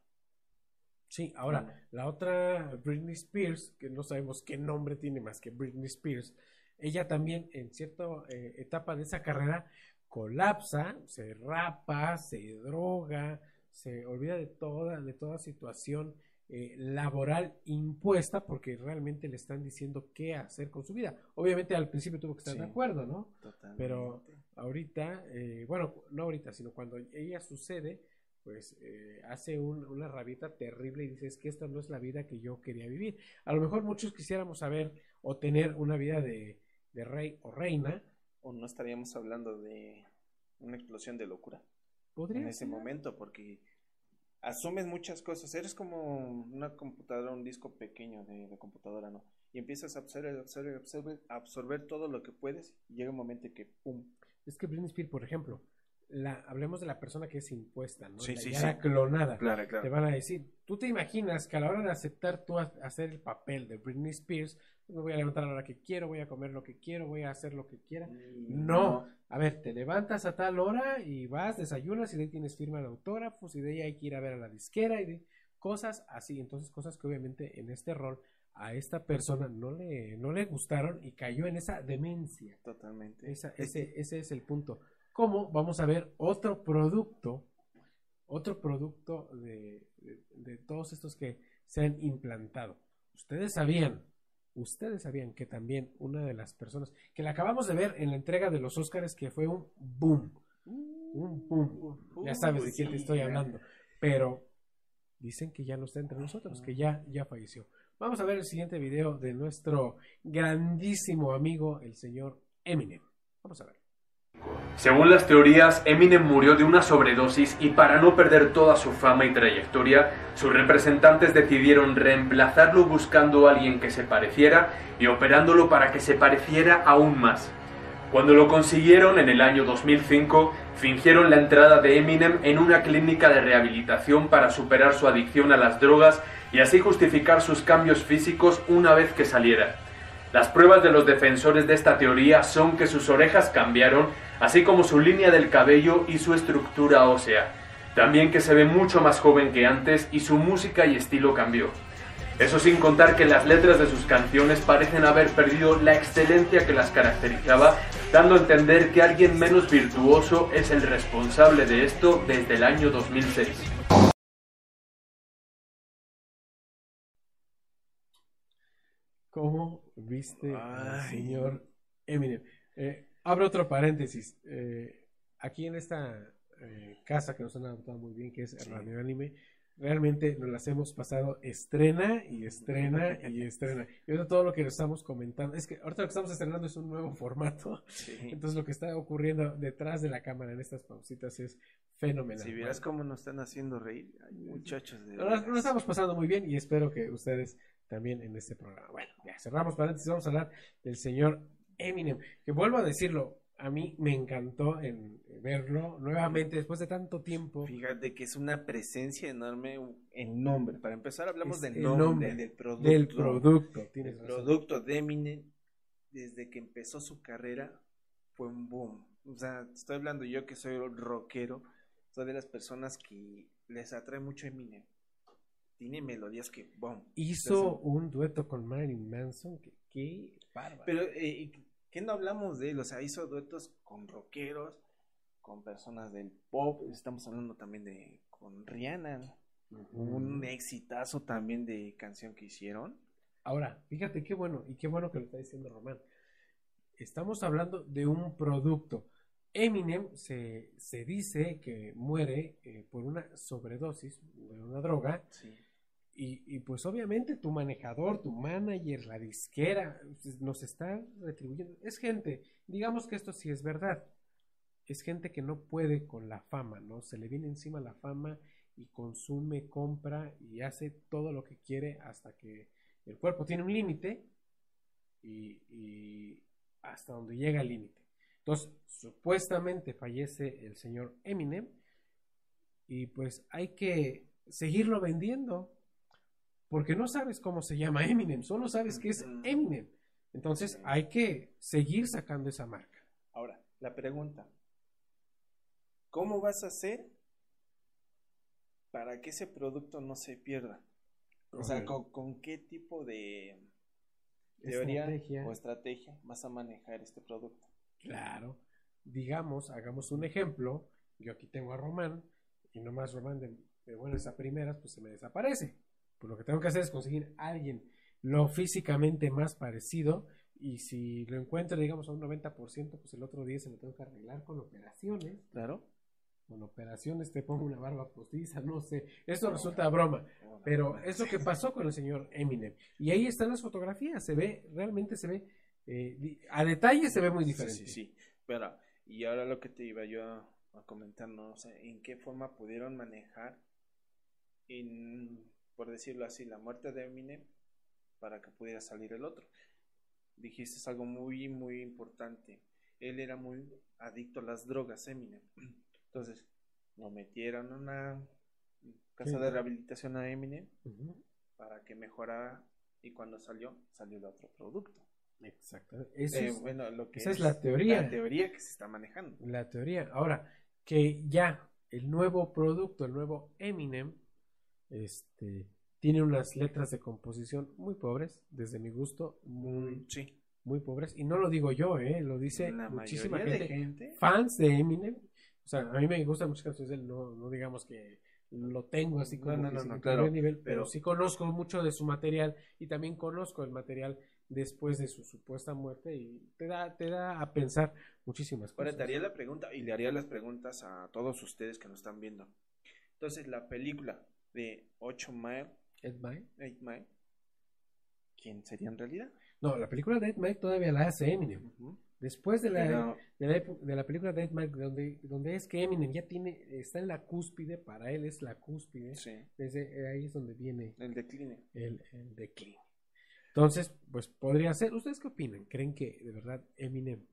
Sí, ahora, la otra Britney Spears, que no sabemos qué nombre tiene más que Britney Spears, ella también en cierta eh, etapa de esa carrera colapsa, se rapa, se droga, se olvida de toda, de toda situación eh, laboral impuesta porque realmente le están diciendo qué hacer con su vida. Obviamente al principio tuvo que estar Sí. de acuerdo, ¿no? Totalmente. Pero ahorita, eh, bueno, no ahorita, sino cuando ella sucede, pues eh, hace un- una rabita terrible y dices que esta no es la vida que yo quería vivir. A lo mejor muchos quisiéramos saber o tener una vida de, de rey o reina. O no estaríamos hablando de una explosión de locura Podría en ese ser. momento, porque asumes muchas cosas. Eres como una computadora, un disco pequeño de, de computadora, ¿no? Y empiezas a absorber, absorber, absorber, absorber todo lo que puedes. Y llega un momento que, ¡pum! Es que Britney Spears, por ejemplo, la, hablemos de la persona que es impuesta, ¿no? Sí, La- sí, sí. clonada. Claro, claro. Te van a decir, tú te imaginas que a la hora de aceptar tú a- hacer el papel de Britney Spears, me voy a levantar a la hora que quiero, voy a comer lo que quiero, voy a hacer lo que quiera. No, a ver, te levantas a tal hora y vas, desayunas y de ahí tienes firma de autógrafos y de ahí hay que ir a ver a la disquera y de cosas así. Entonces, cosas que obviamente en este rol a esta persona no le, no le gustaron y cayó en esa demencia. Totalmente. Esa- ese, ese es el punto. ¿Cómo vamos a ver otro producto, otro producto de todos estos que se han implantado? Ustedes sabían, ustedes sabían que también una de las personas, que la acabamos de ver en la entrega de los Óscares, que fue un boom, un boom. Ya sabes de quién te estoy hablando, pero dicen que ya no está entre nosotros, que ya, ya falleció. Vamos a ver el siguiente video de nuestro grandísimo amigo, el señor Eminem. Vamos a ver. Según las teorías, Eminem murió de una sobredosis y para no perder toda su fama y trayectoria, sus representantes decidieron reemplazarlo buscando a alguien que se pareciera y operándolo para que se pareciera aún más. Cuando lo consiguieron en el año 2005, fingieron la entrada de Eminem en una clínica de rehabilitación para superar su adicción a las drogas y así justificar sus cambios físicos una vez que saliera. Las pruebas de los defensores de esta teoría son que sus orejas cambiaron, así como su línea del cabello y su estructura ósea. También que se ve mucho más joven que antes y su música y estilo cambió. Eso sin contar que las letras de sus canciones parecen haber perdido la excelencia que las caracterizaba, dando a entender que alguien menos virtuoso es el responsable de esto desde el año 2006. ¿Cómo viste al señor Eminem? Eh, abro otro paréntesis. Eh, aquí en esta eh, casa que nos han adoptado muy bien, que es Sí. Radio Anime, realmente nos las hemos pasado estrena y estrena y (laughs) estrena. Y ahorita todo lo que estamos comentando, es que ahorita lo que estamos estrenando es un nuevo formato. Sí. (laughs) Entonces lo que está ocurriendo detrás de la cámara en estas pausitas es fenomenal. Si vieras cómo nos están haciendo reír, ay, muchachos de Nos, estamos pasando muy bien y espero que ustedes también en este programa. Bueno, ya cerramos paréntesis, vamos a hablar del señor Eminem, que vuelvo a decirlo, a mí me encantó en verlo nuevamente después de tanto tiempo. Fíjate que es una presencia enorme en nombre. Para empezar, hablamos Es del el nombre, nombre del producto. Del producto, tienes El razón. producto de Eminem, desde que empezó su carrera, fue un boom. O sea, estoy hablando yo que soy rockero, soy de las personas que les atrae mucho Eminem. Tiene melodías que, boom. Hizo un dueto con Marilyn Manson, que qué bárbaro. Pero, eh, ¿qué no hablamos de él? O sea, hizo duetos con rockeros, con personas del pop. Estamos hablando también de con Rihanna. Un exitazo también de canción que hicieron. Ahora, fíjate qué bueno, y qué bueno que lo está diciendo Román. Estamos hablando de un producto. Eminem se, se dice que muere eh, por una sobredosis de una droga Sí. Y, pues obviamente tu manejador, tu manager, la disquera pues, nos está retribuyendo. Es gente, digamos que esto sí es verdad, es gente que no puede con la fama, ¿no? Se le viene encima la fama y consume, compra y hace todo lo que quiere hasta que el cuerpo tiene un límite y, y hasta donde llega el límite. Entonces, supuestamente fallece el señor Eminem y pues hay que seguirlo vendiendo. Porque no sabes cómo se llama Eminem, solo sabes que es Eminem. Entonces hay que seguir sacando esa marca. Ahora, la pregunta, ¿cómo vas a hacer para que ese producto no se pierda? O sea, ¿con, con qué tipo de teoría Estrategia. o estrategia vas a manejar este producto? Claro. Digamos, hagamos un ejemplo. Yo aquí tengo a Román y nomás Román de, de buenas a primeras pues se me desaparece. Pues lo que tengo que hacer es conseguir a alguien lo físicamente más parecido y si lo encuentro digamos a un 90% pues el otro día se lo tengo que arreglar con operaciones. Claro. Con operaciones te pongo una barba postiza, no sé. Esto resulta broma. Pero es lo que pasó con el señor Eminem. Y ahí están las fotografías. Se ve, realmente se ve, eh, a detalle se ve muy diferente. Sí, sí, sí. Pero, y ahora lo que te iba yo a, a comentar, no sé, en qué forma pudieron manejar, en, por decirlo así, la muerte de Eminem para que pudiera salir el otro. Dijiste algo muy, muy importante. Él era muy adicto a las drogas, Eminem. Entonces, lo metieron a una casa Sí. de rehabilitación a Eminem para que mejorara y cuando salió, salió el otro producto. Exacto. Eso Eh, es bueno, lo que esa es la teoría. La teoría que se está manejando. la teoría. Ahora, que ya el nuevo producto, el nuevo Eminem, este, tiene unas letras de composición muy pobres, desde mi gusto, muy, Sí. muy pobres. Y no lo digo yo, ¿eh? lo dice La muchísima gente, de gente. fans de Eminem. O sea, a mí me gustan muchas canciones de él, no, no digamos que lo tengo así como No, no, claro, nivel, pero, pero- sí conozco mucho de su material y también conozco el material después de su supuesta muerte y te da, te da a pensar muchísimas cosas. Ahora te haría la pregunta y le haría las preguntas a todos ustedes que nos están viendo. Entonces, la película de 8 Mile, Ed Mile. 8 Mile, ¿quién sería en realidad? No, la película de Ed Mike todavía la hace Eminem. Después de la, de la, epo- de la película de Ed Mike, donde, donde es que Eminem ya tiene, está en la cúspide, para él es la cúspide, Sí, desde ahí es donde viene el decline. el, el decline. Entonces, pues podría ser. ¿Ustedes qué opinan? ¿Creen que de verdad Eminem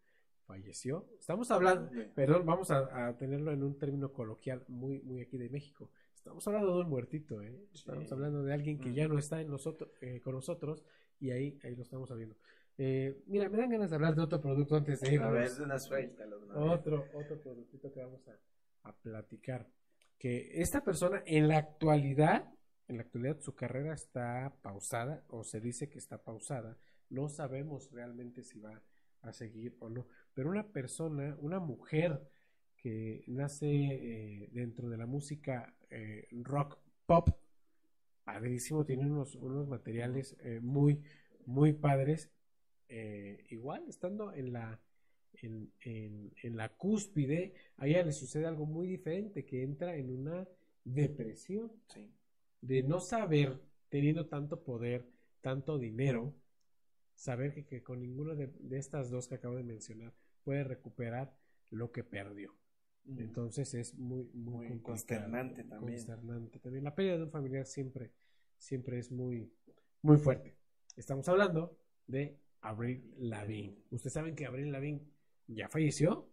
falleció? Estamos hablando, Sí. perdón, vamos a, a tenerlo en un término coloquial muy, muy aquí de México. Estamos hablando de un muertito, ¿eh? Estamos Sí. hablando de alguien que ya no está en nosotros, eh, con nosotros y ahí, ahí lo estamos viendo. Eh, mira, me dan ganas de hablar de otro producto antes de irnos. A ver, una vez. Otro, otro productito que vamos a, a platicar. Que esta persona en la actualidad, en la actualidad su carrera está pausada, o se dice que está pausada. No sabemos realmente si va a seguir o no. Pero una persona, una mujer que nace eh, dentro de la música eh, rock pop, padrísimo, tiene unos, unos materiales eh, muy, muy padres. Igual, estando en la, en, en- en la cúspide, a ella le sucede algo muy diferente, que entra en una depresión Sí. de no saber, teniendo tanto poder, tanto dinero, saber que, que con ninguna de, de estas dos que acabo de mencionar puede recuperar lo que perdió. Mm. Entonces es muy, muy, consternante también. consternante también. La pérdida de un familiar siempre, siempre es muy, muy fuerte. Estamos hablando de Avril Lavigne. Ustedes saben que Avril Lavigne ya falleció.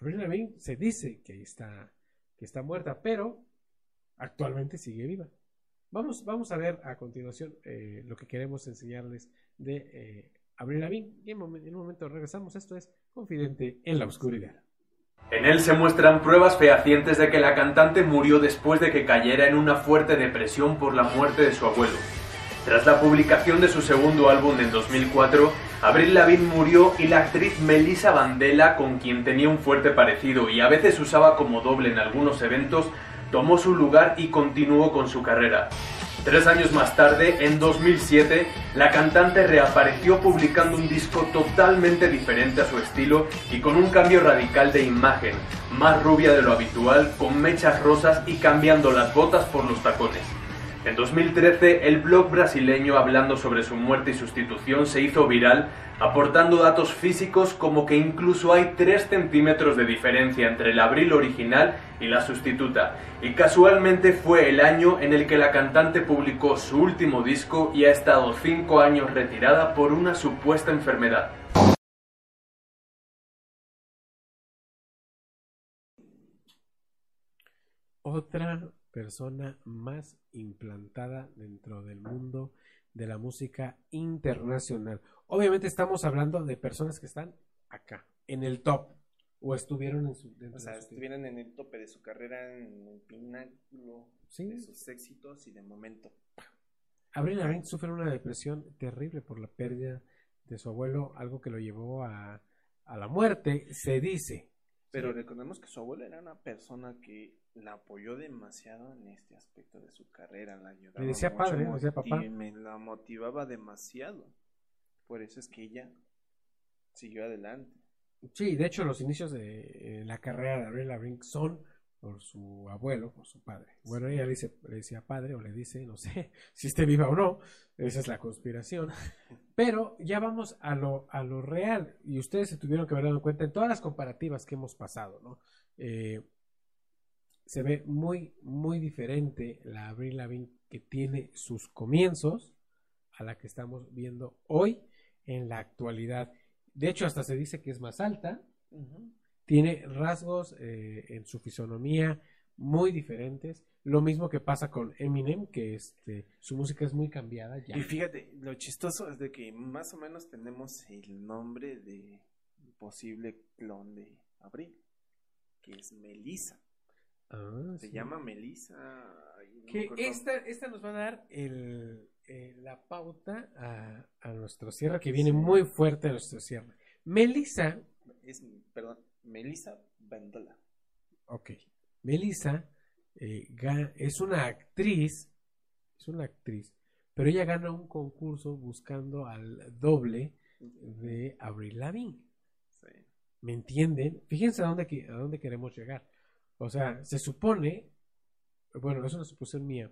Avril Lavigne se dice que está, que está muerta, pero actualmente sigue viva. Vamos, vamos a ver a continuación eh, lo que queremos enseñarles de eh, Avril Lavigne. Y en, momen- en un momento regresamos. Esto es Confidente en la Oscuridad. En él se muestran pruebas fehacientes de que la cantante murió después de que cayera en una fuerte depresión por la muerte de su abuelo. Tras la publicación de su segundo álbum en 2004, Avril Lavigne murió y la actriz Melissa Vandela, con quien tenía un fuerte parecido y a veces usaba como doble en algunos eventos, tomó su lugar y continuó con su carrera. Tres años más tarde, en 2007, la cantante reapareció publicando un disco totalmente diferente a su estilo y con un cambio radical de imagen, más rubia de lo habitual, con mechas rosas y cambiando las botas por los tacones. En 2013, el blog brasileño hablando sobre su muerte y sustitución se hizo viral, aportando datos físicos como que incluso hay 3 centímetros de diferencia entre el abril original y la sustituta, y casualmente fue el año en el que la cantante publicó su último disco y ha estado 5 años retirada por una supuesta enfermedad. Otra, persona más implantada dentro del mundo de la música internacional. Obviamente estamos hablando de personas que están acá, en el top, o estuvieron en su... O sea, estuvieron en el tope de su carrera, en el pináculo Sí. de sus éxitos y de momento. Avril Lavigne sufre una depresión terrible por la pérdida de su abuelo, algo que lo llevó a, a la muerte, se dice. Pero recordemos que su abuela era una persona que la apoyó demasiado en este aspecto de su carrera. La ayudaba Le decía mucho, padre, le decía papá. motiv- me la motivaba demasiado. Por eso es que ella siguió adelante. Sí, de hecho los inicios de eh, la carrera de Avril Lavigne son por su abuelo, por su padre. Bueno, ella le, dice, le decía padre o le dice, no sé (laughs) si esté viva o no, esa es la conspiración. Pero ya vamos a lo, a lo real y ustedes se tuvieron que haber dado cuenta en todas las comparativas que hemos pasado, ¿no? Eh, se ve muy, muy diferente la Avril Lavigne que tiene sus comienzos a la que estamos viendo hoy en la actualidad. De hecho, hasta se dice que es más alta, tiene rasgos eh, en su fisonomía muy diferentes. Lo mismo que pasa con Eminem, que este, su música es muy cambiada ya. Y fíjate, lo chistoso es de que más o menos tenemos el nombre de posible clon de Abril, que es Melissa. Ah, Se sí. llama Melissa. ay, no me Que esta, esta nos va a dar el, eh, la pauta a, a nuestro cierre, que viene Sí. muy fuerte a nuestro cierre. Melissa, Es, perdón, Melissa Bandola. ok, Melissa eh, ga- es una actriz, es una actriz, pero ella gana un concurso buscando al doble de Avril Lavigne. Sí. ¿Me entienden? Fíjense a dónde, a dónde queremos llegar. O sea, se supone, bueno, es una suposición mía,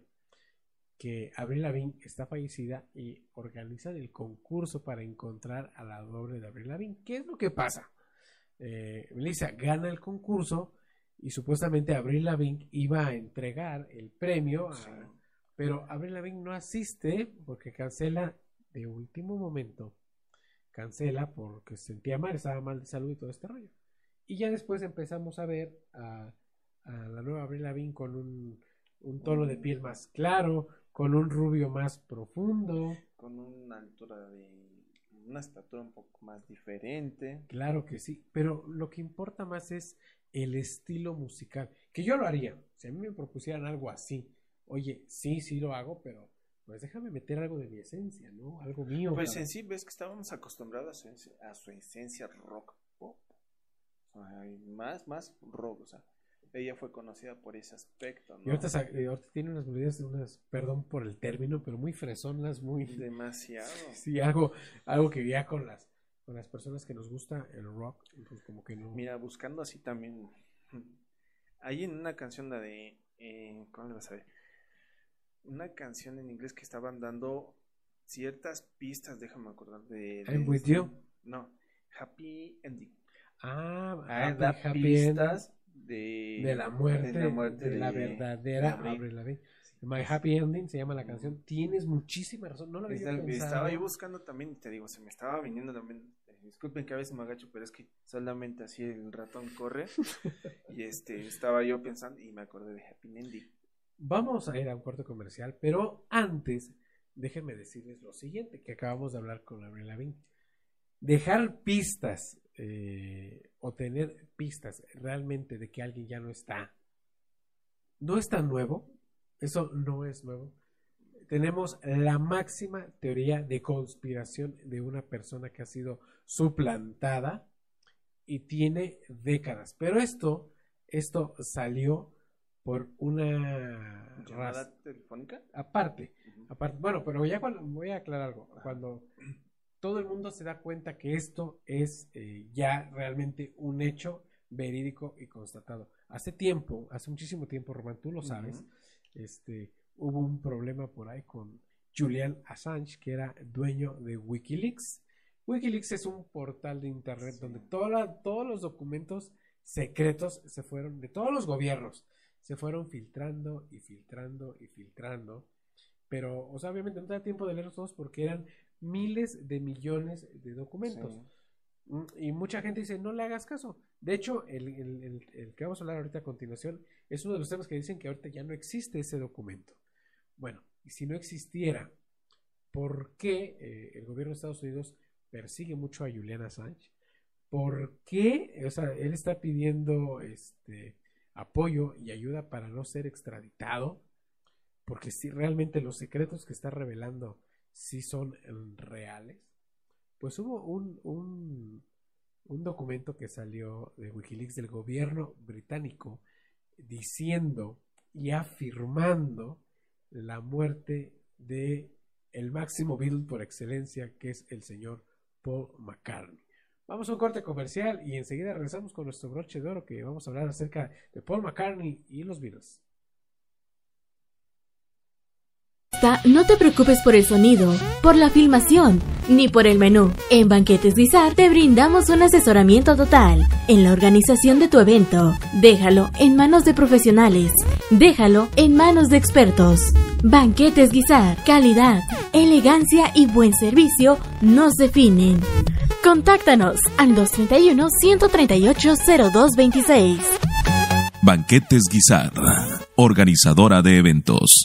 que Avril Lavigne está fallecida y organizan el concurso para encontrar a la doble de Avril Lavigne. ¿Qué es lo que pasa? Eh, Melissa gana el concurso y supuestamente Avril Lavigne iba a entregar el premio, a- Sí. pero Avril Lavigne no asiste porque cancela de último momento cancela porque se sentía mal, estaba mal de salud y todo este rollo. Y ya después empezamos a ver a, a la nueva Avril Lavigne con un, un tono de piel más claro, con un rubio más profundo. Con una altura de. Una estatura un poco más diferente. Claro que sí, pero lo que importa más es el estilo musical, que yo lo haría. Si a mí me propusieran algo así, oye, sí, sí lo hago, pero pues déjame meter algo de mi esencia, ¿no? Algo mío. Pues en sí, ves que estábamos acostumbrados a su, esencia- a su esencia rock pop. O sea, y más, más rock. O sea, ella fue conocida por ese aspecto, Y ¿no? ahorita, eh, ahorita tiene unas melodías, unas, perdón por el término, pero muy fresonas, muy... Demasiado. (laughs) Sí, algo, algo que ya con las, con las personas que nos gusta el rock, pues como que no... Mira, buscando así también. Hay en una canción la de. Eh, ¿Cómo le vas a ver? Una canción en inglés que estaban dando ciertas pistas, déjame acordar de. de- I'm with you. No, Happy Ending. Ah, Ah, happy, da happy pistas de, de la muerte, de la, muerte de la de- verdadera de Avril. Lavigne. My Happy Ending se llama la canción. Tienes muchísima razón, no lo había pensado. Estaba yo buscando también, te digo, se me estaba viniendo también. eh, Disculpen que a veces me agacho, pero es que solamente así el ratón corre. (laughs) y este, estaba yo pensando y me acordé de Happy Ending. Vamos a ir a un corte comercial, pero antes, déjenme decirles lo siguiente, que acabamos de hablar con Avril Lavigne. Dejar pistas eh, o tener pistas realmente de que alguien ya no está, no es tan nuevo, eso no es nuevo. Tenemos la máxima teoría de conspiración de una persona que ha sido suplantada y tiene décadas. Pero esto, esto salió por una ¿Llamada telefónica? aparte, aparte, bueno, pero ya cuando voy a aclarar algo, cuando todo el mundo se da cuenta que esto es eh, ya realmente un hecho verídico y constatado. Hace tiempo, hace muchísimo tiempo, Román, tú lo sabes, este, hubo un problema por ahí con Julian Assange, que era dueño de Wikileaks. Wikileaks es un portal de internet Sí. donde la- todos los documentos secretos se fueron, de todos los gobiernos, se fueron filtrando y filtrando y filtrando. Pero, o sea, obviamente no te da tiempo de leerlos todos porque eran miles de millones de documentos. Sí. Mm, Y mucha gente dice, no le hagas caso. De hecho, el, el- el- el que vamos a hablar ahorita a continuación es uno de los temas que dicen que ahorita ya no existe ese documento. Bueno, y si no existiera, ¿por qué eh, el gobierno de Estados Unidos persigue mucho a Julian Assange? ¿Por qué? O sea, él está pidiendo este apoyo y ayuda para no ser extraditado, porque si realmente los secretos que está revelando sí son reales. Pues hubo un, un, un documento que salió de Wikileaks del gobierno británico diciendo y afirmando la muerte de el máximo Beatle por excelencia, que es el señor Paul McCartney. Vamos a un corte comercial y enseguida regresamos con nuestro broche de oro que vamos a hablar acerca de Paul McCartney y los Beatles. No te preocupes por el sonido, por la filmación, ni por el menú. En Banquetes Guisar te brindamos un asesoramiento total en la organización de tu evento. Déjalo en manos de profesionales. Déjalo en manos de expertos. Banquetes Guisar, calidad, elegancia y buen servicio nos definen. Contáctanos al 231-138-0226. Banquetes Guizar, organizadora de eventos.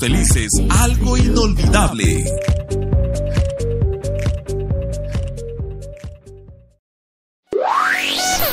felices algo inolvidable.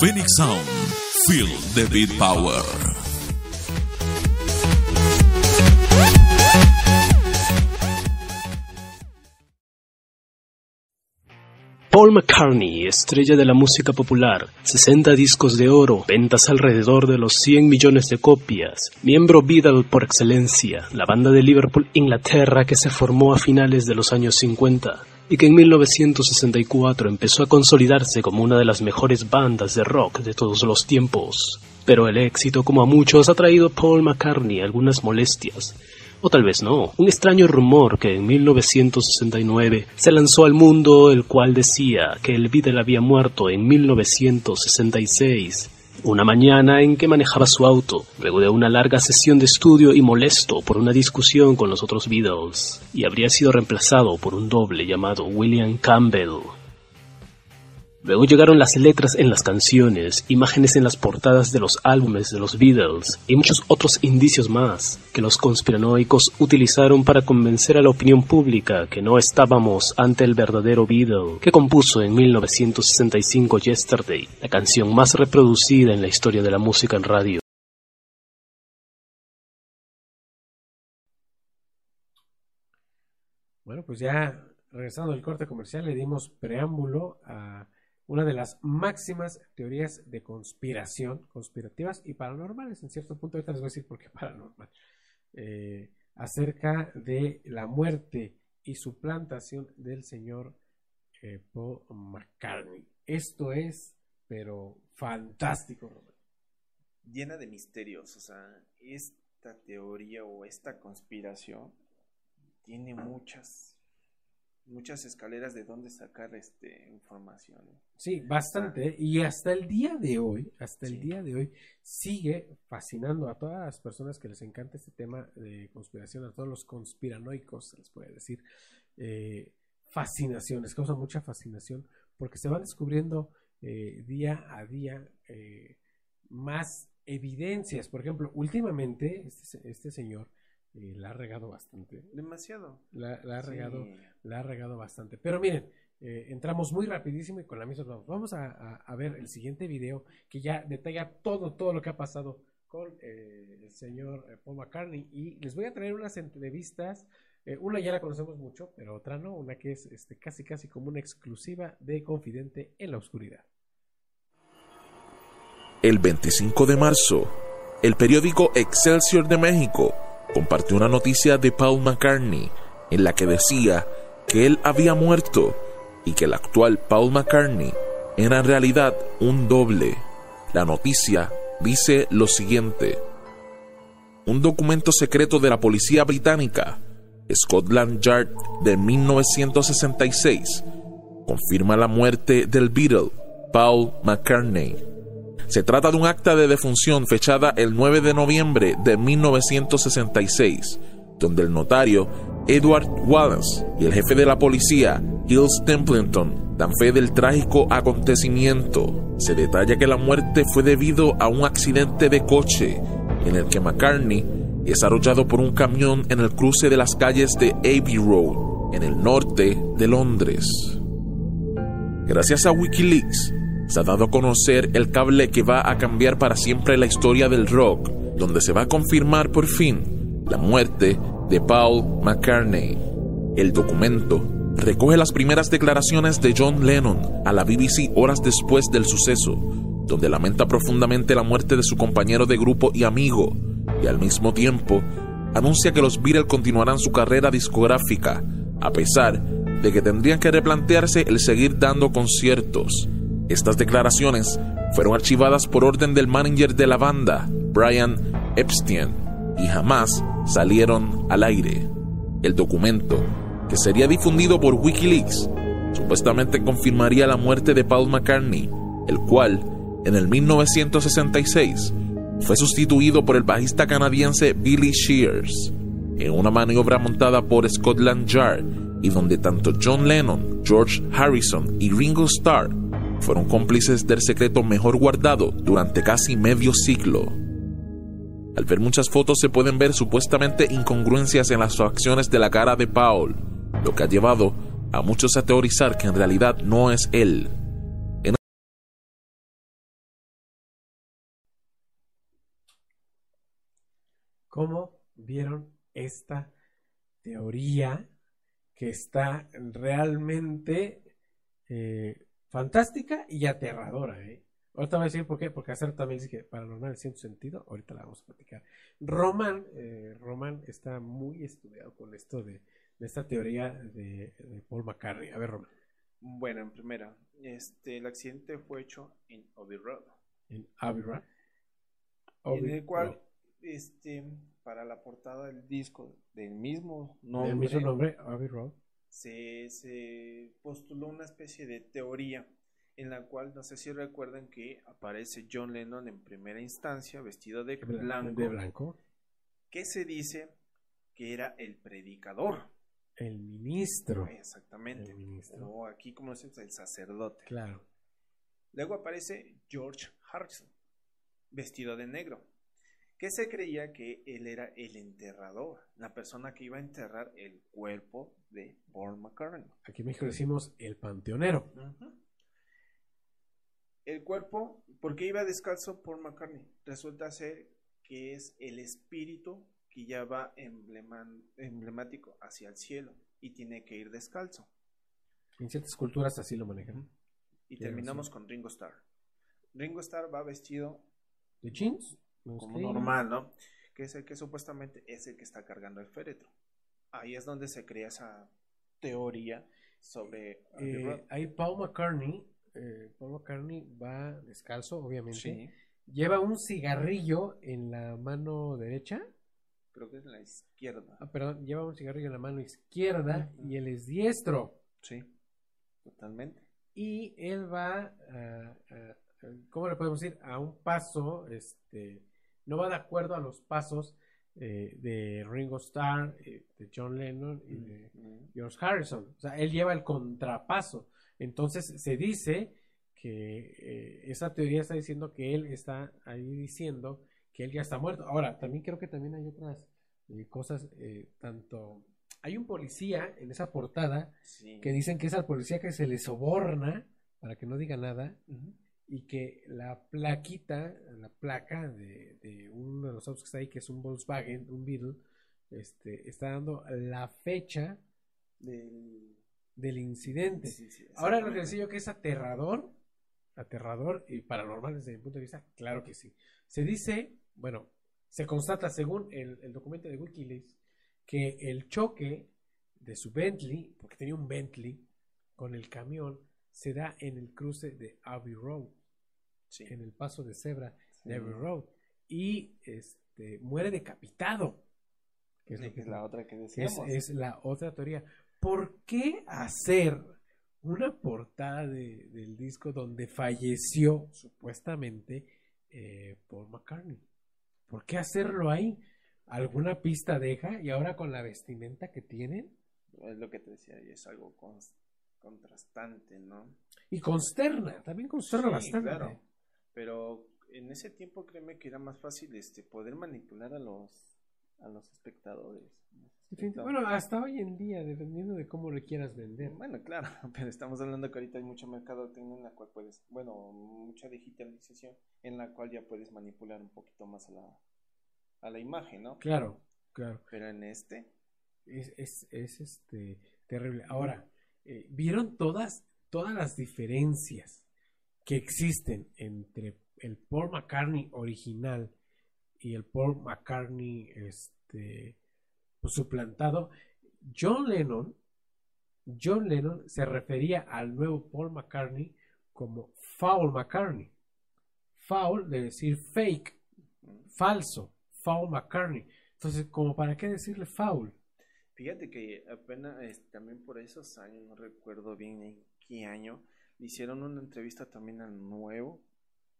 Phoenix Sound, feel the beat power. Paul McCartney, estrella de la música popular, 60 discos de oro, ventas alrededor de los 100 millones de copias, miembro Beatle por excelencia, la banda de Liverpool, Inglaterra que se formó a finales de los años 50 y que en 1964 empezó a consolidarse como una de las mejores bandas de rock de todos los tiempos. Pero el éxito, como a muchos, ha traído a Paul McCartney algunas molestias, o tal vez no, un extraño rumor que en 1969 se lanzó al mundo el cual decía que el Beatle había muerto en 1966, una mañana en que manejaba su auto, luego de una larga sesión de estudio y molesto por una discusión con los otros Beatles, y habría sido reemplazado por un doble llamado William Campbell. Luego llegaron las letras en las canciones, imágenes en las portadas de los álbumes de los Beatles y muchos otros indicios más que los conspiranoicos utilizaron para convencer a la opinión pública que no estábamos ante el verdadero Beatle que compuso en 1965 Yesterday, la canción más reproducida en la historia de la música en radio. Bueno, pues ya regresando al corte comercial, le dimos preámbulo a una de las máximas teorías de conspiración, conspirativas y paranormales, en cierto punto, ahorita les voy a decir por qué (laughs) paranormal, eh, acerca de la muerte y suplantación del señor eh, Paul McCartney. Esto es, pero fantástico, Robert. Llena de misterios, o sea, esta teoría o esta conspiración tiene muchas muchas escaleras de dónde sacar este información. Sí, bastante. Y hasta el día de hoy, hasta el día de hoy, sigue fascinando a todas las personas que les encanta este tema de conspiración, a todos los conspiranoicos, se les puede decir, eh, fascinación, les causa mucha fascinación, porque se van descubriendo eh, día a día eh, más evidencias. Por ejemplo, últimamente, este, este señor y la ha regado bastante. Demasiado. La, la ha Sí. regado, la ha regado bastante. Pero miren, eh, entramos muy rapidísimo y con la misma vamos. Vamos a, a- a ver el siguiente video que ya detalla todo, todo lo que ha pasado con eh, el señor eh, Paul McCartney. Y les voy a traer unas entrevistas. eh, una ya la conocemos mucho, pero otra no. Una que es este, casi, casi como una exclusiva de Confidente en la Oscuridad. El 25 de marzo, el periódico Excelsior de México compartió una noticia de Paul McCartney en la que decía que él había muerto y que el actual Paul McCartney era en realidad un doble. La noticia dice lo siguiente. Un documento secreto de la policía británica, Scotland Yard de 1966, confirma la muerte del Beatle, Paul McCartney. Se trata de un acta de defunción fechada el 9 de noviembre de 1966, donde el notario Edward Wallace y el jefe de la policía, Giles Templeton, dan fe del trágico acontecimiento. Se detalla que la muerte fue debido a un accidente de coche en el que McCartney es arrollado por un camión en el cruce de las calles de Abbey Road, en el norte de Londres. Gracias a Wikileaks, se ha dado a conocer el cable que va a cambiar para siempre la historia del rock, donde se va a confirmar por fin la muerte de Paul McCartney. El documento recoge las primeras declaraciones de John Lennon a la BBC horas después del suceso, donde lamenta profundamente la muerte de su compañero de grupo y amigo, y al mismo tiempo anuncia que los Beatles continuarán su carrera discográfica, a pesar de que tendrían que replantearse el seguir dando conciertos. Estas declaraciones fueron archivadas por orden del manager de la banda, Brian Epstein, y jamás salieron al aire. El documento, que sería difundido por Wikileaks, supuestamente confirmaría la muerte de Paul McCartney, el cual, en el 1966, fue sustituido por el bajista canadiense Billy Shears, en una maniobra montada por Scotland Yard y donde tanto John Lennon, George Harrison y Ringo Starr fueron cómplices del secreto mejor guardado durante casi medio siglo. Al ver muchas fotos se pueden ver supuestamente incongruencias en las facciones de la cara de Paul, lo que ha llevado a muchos a teorizar que en realidad no es él. ¿Cómo vieron esta teoría que está realmente eh, fantástica y aterradora? ¿eh? Ahorita voy a decir por qué, porque hacer también dice que paranormal es cierto sentido, ahorita la vamos a platicar. Roman, eh, Roman está muy estudiado con esto de, de esta teoría de, de Paul McCartney. A ver, Roman. Bueno, en primera, este, el accidente fue hecho en Abbey Road. En Abbey Road. en el cual, Road. este, para la portada del disco del mismo Del nombre, mismo nombre, Abbey Road. Se, se postuló una especie de teoría en la cual, no sé si recuerdan que aparece John Lennon en primera instancia vestido de blanco, De blanco. que se dice que era el predicador. El ministro. Exactamente. El ministro. O aquí, como se dice, el sacerdote. Claro. Luego aparece George Harrison, vestido de negro, que se creía que él era el enterrador, la persona que iba a enterrar el cuerpo de Paul McCartney. Aquí en México decimos el panteonero. El cuerpo, ¿por qué iba descalzo Paul McCartney? Resulta ser que es el espíritu que ya va emblemático hacia el cielo y tiene que ir descalzo. En ciertas culturas así lo manejan. Y terminamos con Ringo Starr. Ringo Starr va vestido ¿De jeans? Como normal, ¿no? Que es el que supuestamente es el que está cargando el féretro. Ahí es donde se crea esa teoría sobre Eh, ahí Paul McCartney, eh, Paul McCartney va descalzo, obviamente. Sí. Lleva un cigarrillo en la mano derecha. Creo que es en la izquierda. Ah, perdón, lleva un cigarrillo en la mano izquierda y él es diestro. Sí, totalmente. Y él va, a- a- a- ¿cómo le podemos decir? A un paso, este, no va de acuerdo a los pasos eh, de Ringo Starr, eh, de John Lennon y de George Harrison. O sea, él lleva el contrapaso. Entonces se dice que eh, esa teoría está diciendo que él está ahí diciendo que él ya está muerto. Ahora, también creo que también hay otras cosas, tanto... Hay un policía en esa portada Sí. que dicen que es al policía que se le soborna para que no diga nada y que la plaquita, la placa de, de uno de los autos que está ahí, que es un Volkswagen, un Beetle, este, está dando la fecha Del... del incidente. Sí, sí, Ahora lo que decía yo que es aterrador, aterrador y paranormal desde mi punto de vista, claro que sí. Se dice, bueno, se constata según el, el documento de Wikileaks que el choque de su Bentley, porque tenía un Bentley, con el camión, se da en el cruce de Abbey Road, Sí. en el paso de cebra de Sí. Abbey Road, y este, muere decapitado. Que es, Sí, que es la otra que que es, decíamos. es la otra teoría. ¿Por qué hacer una portada de- del disco donde falleció supuestamente eh, Paul McCartney? ¿Por qué hacerlo ahí? ¿Alguna pista deja? Y ahora con la vestimenta que tienen. Es lo que te decía, es algo contrastante, ¿no? Y consterna, también consterna Sí, bastante. claro. Pero en ese tiempo créeme que era más fácil este poder manipular a los a los espectadores. Bueno, hasta hoy en día, dependiendo de cómo lo quieras vender. Bueno, claro, (laughs) pero estamos hablando que ahorita hay mucho mercadotecnia en la cual puedes, bueno, mucha digitalización en la cual ya puedes manipular un poquito más a la a la imagen, ¿no? Claro, claro. Pero en este Es, es, es, este terrible. Ahora, eh, ¿vieron todas, todas las diferencias que existen entre el Paul McCartney original y el Paul McCartney este, pues, suplantado? John Lennon, John Lennon se refería al nuevo Paul McCartney como Foul McCartney. Foul de decir fake, falso, Foul McCartney. Entonces, como para qué decirle foul? Fíjate que apenas este, también por esos años, no recuerdo bien en qué año, hicieron una entrevista también al nuevo,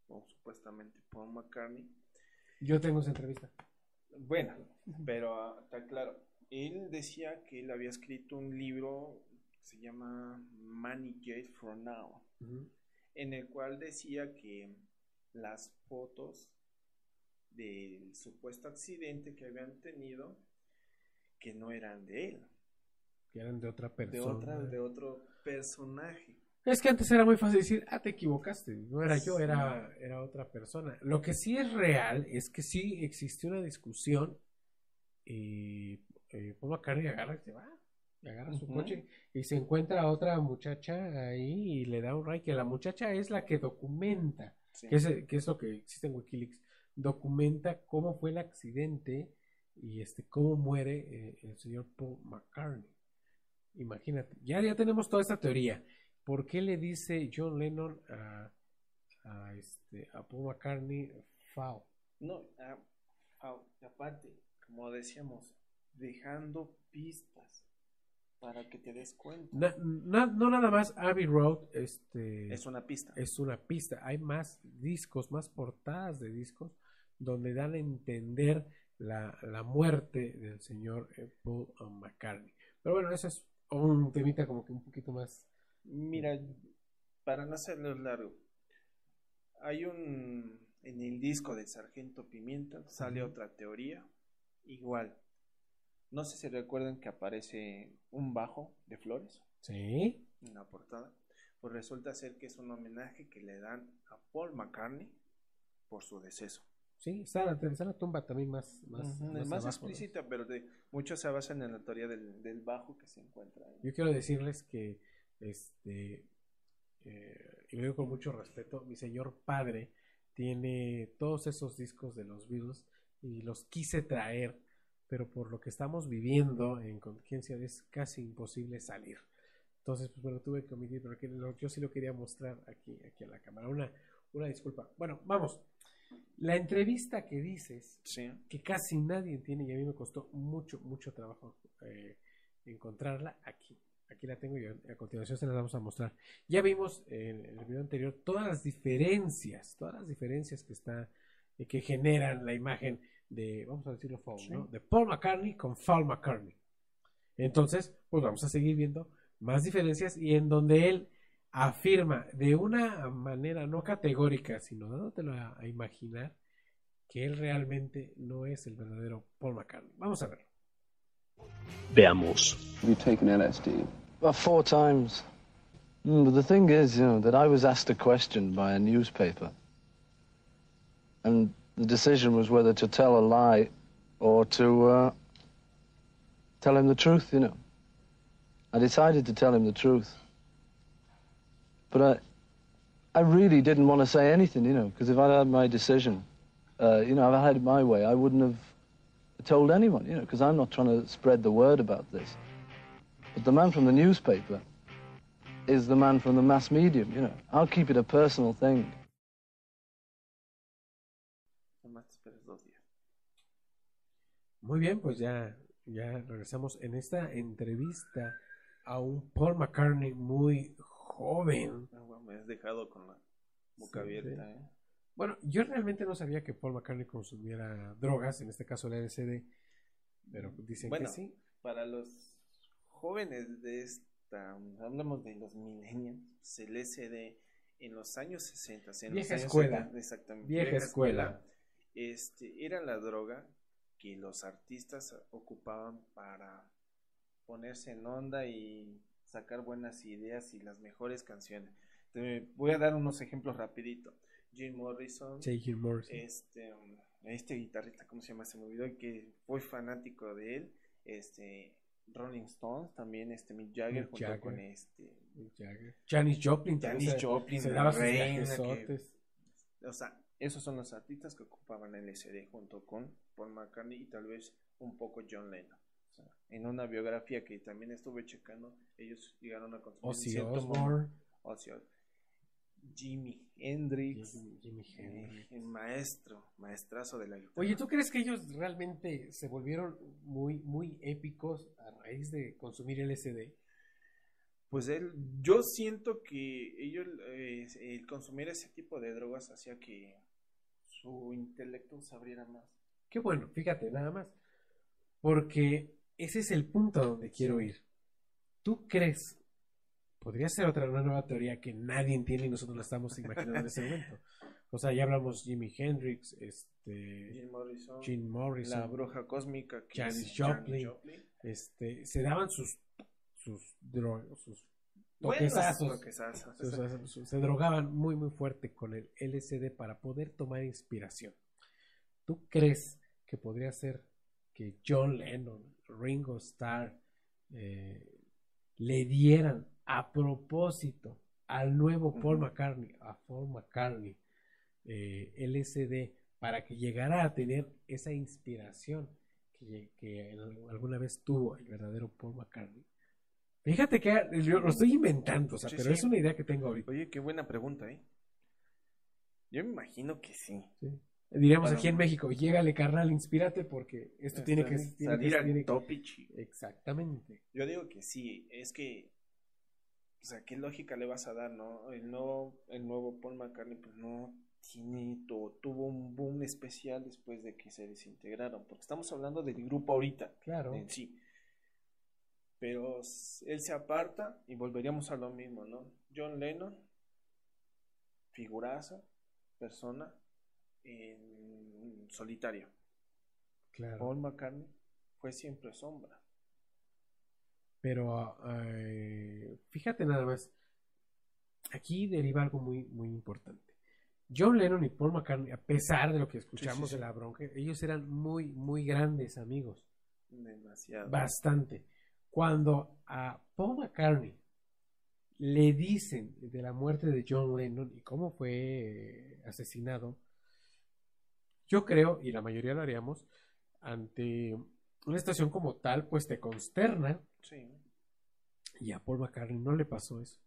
o supuestamente Paul McCartney. Yo tengo esa entrevista. Bueno, pero ah, está claro. Él decía que él había escrito un libro que se llama Money Gate for Now, en el cual decía que las fotos del supuesto accidente que habían tenido que no eran de él, Que eran de otra de persona. otra de otro personaje. Es que antes era muy fácil decir, ah, te equivocaste, no era yo, era, era otra persona. Lo que sí es real es que sí existió una discusión y eh, Paul McCartney agarra y se va, y agarra su coche y se encuentra a otra muchacha ahí y le da un ray, que la muchacha es la que documenta, Sí. que, es, que es lo que existe en Wikileaks, documenta cómo fue el accidente y este cómo muere eh, el señor Paul McCartney. Imagínate, ya, ya tenemos toda esta teoría. ¿Por qué le dice John Lennon a, a, este, a Paul McCartney foul? No, ah, ah, aparte, como decíamos, dejando pistas para que te des cuenta. Na- na- no nada más Abbey Road este, Es una pista. es una pista. Hay más discos, más portadas de discos donde dan a entender la, la muerte del señor eh, Paul McCartney. Pero bueno, eso es un temita como que un poquito más. Mira, para no hacerlo largo, hay un en el disco de Sargento Pimienta sale otra teoría, igual. No sé si recuerdan que aparece un bajo de flores Sí. en la portada. Pues resulta ser que es un homenaje que le dan a Paul McCartney por su deceso. Sí, está la, está la tumba también más, más, Ujú, más es más abajo, ¿no? explícita, pero de, muchos se basan en la teoría del, del bajo que se encuentra ahí. Yo quiero decirles que, este, eh, y lo digo con mucho respeto, mi señor padre tiene todos esos discos de los Beatles y los quise traer, pero por lo que estamos viviendo en contingencia es casi imposible salir. Entonces, pues bueno, tuve que omitir, pero yo sí lo quería mostrar aquí, aquí a la cámara. Una, una disculpa. Bueno, vamos. La entrevista que dices, Sí. que casi nadie tiene y a mí me costó mucho, mucho trabajo eh, encontrarla aquí. Aquí la tengo y a continuación se las vamos a mostrar. Ya vimos en, el video anterior todas las diferencias, todas las diferencias que está, eh, que generan la imagen de, vamos a decirlo Paul, ¿no? De Paul McCartney con Paul McCartney. Entonces, pues vamos a seguir viendo más diferencias y en donde él afirma de una manera no categórica, sino dándotelo a, a imaginar, que él realmente no es el verdadero Paul McCartney. Vamos a ver. Veamos. Have you taken LSD? Well, four times. Mm, but the thing is, you know, that I was asked a question by a newspaper. And the decision was whether to tell a lie or to uh, tell him the truth, you know. I decided to tell him the truth. But I, I really didn't want to say anything, you know, because if I'd had my decision, uh, you know, if I had it my way, I wouldn't have told anyone, you know, because I'm not trying to spread the word about this. But the man from the newspaper is the man from the mass medium, you know. I'll keep it a personal thing. Nomás te esperas dos días. Muy bien, pues ya, ya regresamos en esta entrevista a un Paul McCartney muy joven. Ah, bueno, me has dejado con la boca Sí, abierta, sí. ¿eh? Bueno, yo realmente no sabía que Paul McCartney consumiera drogas, en este caso el LSD, pero dicen Bueno, que sí. para los jóvenes de esta, hablamos de los millennials, pues, el SD en los años 60, en Vieja los años escuela. 70, exactamente, Vieja escuela. este, era la droga que los artistas ocupaban para ponerse en onda y sacar buenas ideas y las mejores canciones. Te voy a dar unos ejemplos rapidito. Jim Morrison, Sí, Jim Morrison. este, este guitarrista, ¿cómo se llama? Se me olvidó que fue fanático de él. Este, Rolling Stones, también este Mick Jagger, Mick junto Jagger. con este Mick Jagger. Janis Joplin. Janis Joplin, se daba reina que- o sea, esos son los artistas que ocupaban el SD junto con Paul McCartney y tal vez un poco John Lennon. O sea, en una biografía que también estuve checando, ellos llegaron a consumir Ozzy Osbourne. Jimi Hendrix, Jimi- Jimi eh, Hendrix. el maestro, maestrazo de la guitarra. Oye, ¿tú crees que ellos realmente se volvieron muy, muy épicos a raíz de consumir LSD? Pues él, yo siento que ellos, eh, el consumir ese tipo de drogas hacía que su intelecto se abriera más. Qué bueno, fíjate, nada más. Porque ese es el punto a donde quiero ir. ¿Tú crees? Podría ser otra una nueva teoría que nadie entiende y nosotros la estamos imaginando en ese momento. O sea, ya hablamos Jimi Hendrix, este, Jim Morrison, Jim Morrison, la bruja cósmica, que Janis Joplin, Joplin. este, se daban sus sus dro- sus toquesazos, sus- se drogaban muy muy fuerte con el LSD para poder tomar inspiración. ¿Tú crees que podría ser que John Lennon, Ringo Starr eh, le dieran a propósito al nuevo Paul McCartney, a Paul McCartney, eh, LSD para que llegara a tener esa inspiración que, que alguna vez tuvo el verdadero Paul McCartney. Fíjate que yo lo estoy inventando, o sea, Sí, pero sí. es una idea que tengo ahorita. Oye, qué buena pregunta, ¿eh? Yo me imagino que sí. Diríamos Bueno. aquí en México, llégale carnal, inspírate porque esto tiene que tiene que- salir al tiene que-. Exactamente. Yo digo que sí, es que, o sea, ¿qué lógica le vas a dar, no? El nuevo, el nuevo Paul McCartney, pues no tiene, tu- tuvo un boom especial después de que se desintegraron, porque estamos hablando del grupo ahorita, Claro. en sí. Pero él se aparta y volveríamos a lo mismo, ¿no? John Lennon, figuraza, persona, en solitario. Claro. Paul McCartney fue siempre sombra. Pero eh, fíjate nada más, aquí deriva algo muy, muy importante. John Lennon y Paul McCartney, a pesar de lo que escuchamos sí, sí. de la bronca, ellos eran muy, muy grandes amigos. Demasiado. Bastante. Cuando a Paul McCartney le dicen de la muerte de John Lennon y cómo fue eh, asesinado, yo creo, y la mayoría lo haríamos, ante una situación como tal, pues te consterna. Sí. Y a Paul McCartney no le pasó eso.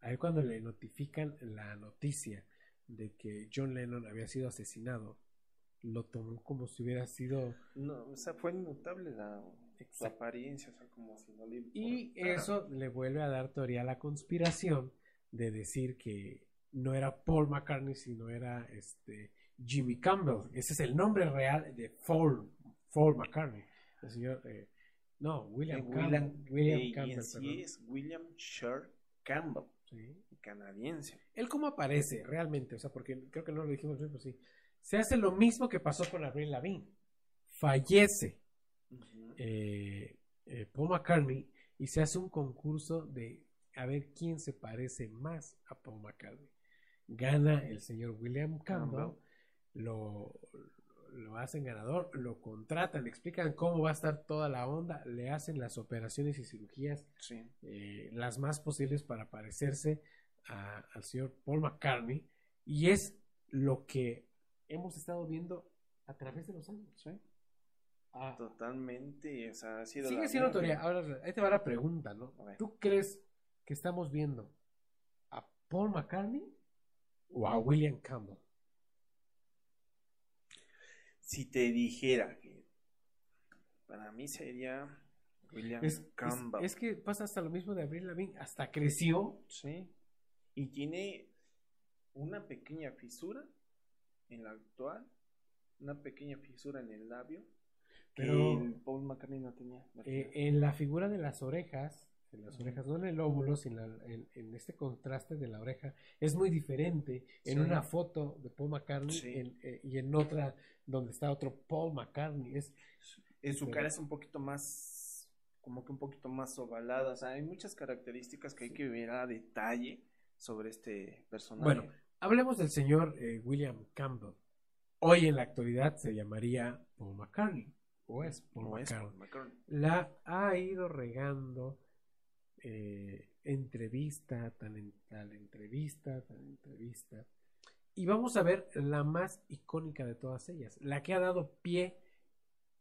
A él cuando le notifican la noticia de que John Lennon había sido asesinado, lo tomó como si hubiera sido... No, o sea, fue inmutable la, su apariencia, o sea, como si no le Y eso le vuelve a dar teoría a la conspiración de decir que no era Paul McCartney, sino era este Jimmy Campbell. Ese es el nombre real de Paul, Paul McCartney. El señor, eh, no, William, Campbell, William, William eh, y Campbell, en sí es William Sher Campbell, Sí. canadiense. Él cómo aparece realmente, o sea, porque creo que no lo dijimos pero sí. Se hace lo mismo que pasó con Avril Lavigne. Fallece eh, eh, Paul McCartney y se hace un concurso de a ver quién se parece más a Paul McCartney. Gana el señor William Campbell, lo, lo hacen ganador, lo contratan, le explican cómo va a estar toda la onda, le hacen las operaciones y cirugías eh, las más posibles para parecerse a- al señor Paul McCartney y es lo que hemos estado viendo a través de los años. Ah, Totalmente, o sea, ha sido Sigue siendo teoría. Ahora, ahí te va la pregunta, ¿no? ¿Tú crees que estamos viendo a Paul McCartney o a William Campbell? Si te dijera que para mí sería William Es, es- Campbell. es que pasa hasta lo mismo de Abril Lavigne, hasta creció. Sí. Y tiene una pequeña fisura en la actual, una pequeña fisura en el labio que Pero- el Paul McCartney no tenía. Eh, en la figura de las orejas, en las orejas, no en el óvulo, sino en, en este contraste de la oreja, es muy diferente en Sí. una foto de Paul McCartney Sí. en- eh, y en otra donde está otro Paul McCartney. Es, En su Pero- cara es un poquito más, como que un poquito más ovalada. O sea, hay muchas características que hay que ver a detalle sobre este personaje. Bueno, hablemos del señor eh, William Campbell. Hoy en la actualidad se llamaría Paul McCartney. O es Paul No es McCartney. Paul McCartney. La ha ido regando eh, entrevista, tal entrevista, tan entrevista. Y vamos a ver la más icónica de todas ellas, la que ha dado pie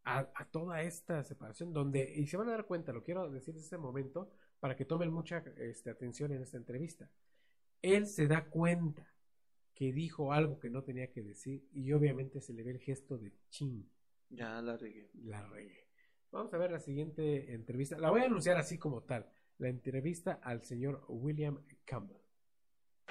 a, a toda esta separación, donde, y se van a dar cuenta, lo quiero decir en este momento, para que tomen mucha este, atención en esta entrevista. Él se da cuenta que dijo algo que no tenía que decir y obviamente se le ve el gesto de chin, Ya la regué. la regué. Vamos a ver la siguiente entrevista. La voy a anunciar así como tal. La entrevista al señor William Campbell.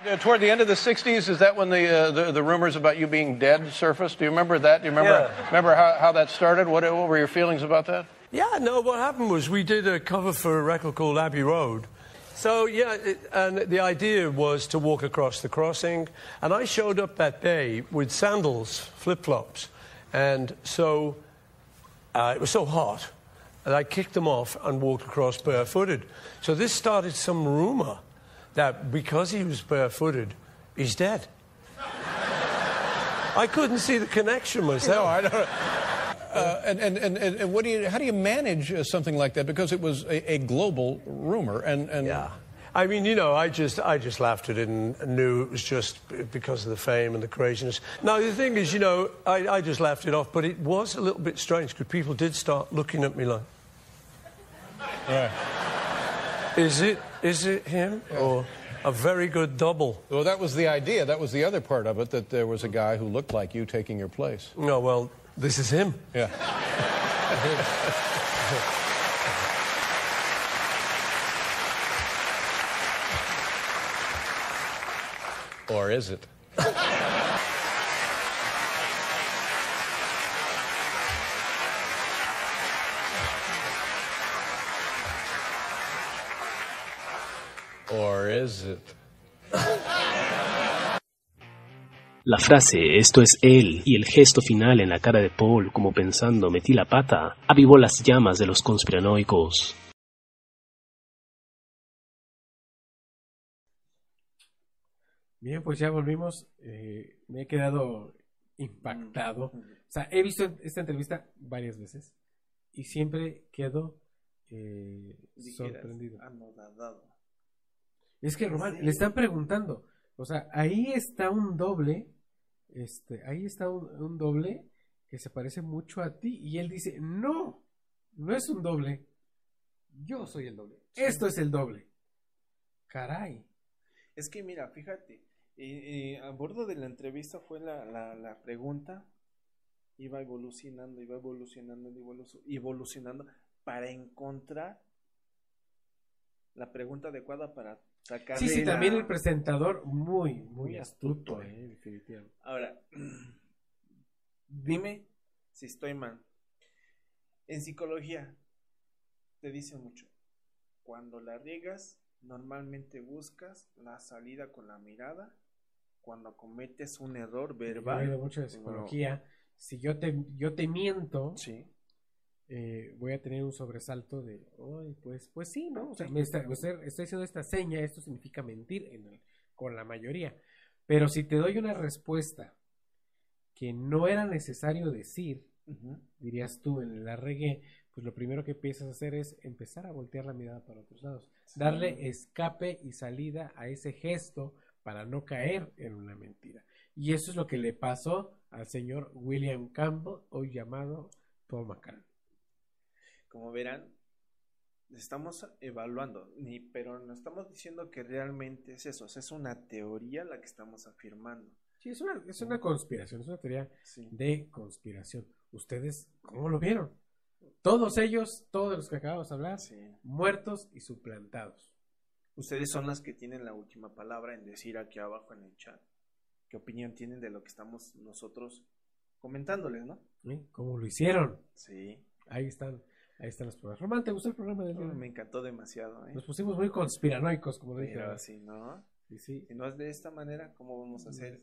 Uh, toward the end of the 60s, is that when the, uh, the, the rumors about you being dead surfaced? Do you remember that? Do you remember, Yeah. remember how, how that started? What, what were your feelings about that? Yeah, no, what happened was we did a cover for a record called Abbey Road. So, yeah, it, and the idea was to walk across the crossing. And I showed up that day with sandals, flip flops. And so uh, it was so hot that I kicked them off and walked across barefooted. So this started some rumor that because he was barefooted, he's dead. I couldn't see the connection myself. No, I don't. Uh, and, and, and, and what do you, how do you manage uh, something like that? Because it was a, a global rumor. And, and Yeah. I mean, you know, I just, I just laughed at it and knew it was just because of the fame and the craziness. Now, the thing is, you know, I, I just laughed it off, but it was a little bit strange because people did start looking at me like, Right. is it, is it him or a very good double? Well, that was the idea. That was the other part of it, that there was a guy who looked like you taking your place. No, well, this is him. Yeah. or is it? (laughs) La frase esto es él y el gesto final en la cara de Paul como pensando metí la pata avivó las llamas de los conspiranoicos. Bien, pues ya volvimos. Eh, me he quedado impactado. O sea, he visto esta entrevista varias veces y siempre quedo eh, sorprendido. anodadado. Es que, Román, Sí. le están preguntando. O sea, ahí está un doble. Este, ahí está un, un doble que se parece mucho a ti. Y él dice: No, no es un doble. Yo soy el doble. Esto es el doble. Caray. Es que mira, fíjate, eh, eh, a bordo de la entrevista fue la, la, la pregunta, iba evolucionando, iba evolucionando, evolucionando para encontrar la pregunta adecuada para Sí, sí, también el presentador muy, muy Muy astuto, astuto, eh, definitivamente. Ahora, dime si estoy mal. En psicología te dicen mucho. Cuando la riegas, normalmente buscas la salida con la mirada cuando cometes un error Yo verbal. he leído mucho de psicología. Si yo te, yo te miento, Sí. Eh, voy a tener un sobresalto de, "Ay, pues, pues sí, ¿no? O sea, me está- me está- estoy haciendo esta seña, esto significa mentir en el- con la mayoría. Pero si te doy una respuesta que no era necesario decir, dirías tú, en la regué, pues lo primero que empiezas a hacer es empezar a voltear la mirada para otros lados, darle escape y salida a ese gesto para no caer en una mentira. Y eso es lo que le pasó al señor William Campbell, hoy llamado Paul McCartney. Como verán, estamos evaluando, ni, pero no estamos diciendo que realmente es eso, o sea, es una teoría la que estamos afirmando. Sí, es una, es una conspiración, es una teoría Sí. de conspiración. ¿Ustedes cómo lo vieron? Todos ellos, todos los que acabamos de hablar, Sí. muertos y suplantados. Ustedes son las que tienen la última palabra en decir aquí abajo en el chat qué opinión tienen de lo que estamos nosotros comentándoles, ¿no? ¿Cómo lo hicieron? Sí. Ahí están, ahí están los programas. Román, ¿te gustó el programa del día? Me encantó demasiado, ¿eh? Nos pusimos muy conspiranoicos, como dije. Pero si no, Sí, sí. si no es de esta manera, ¿cómo vamos a hacer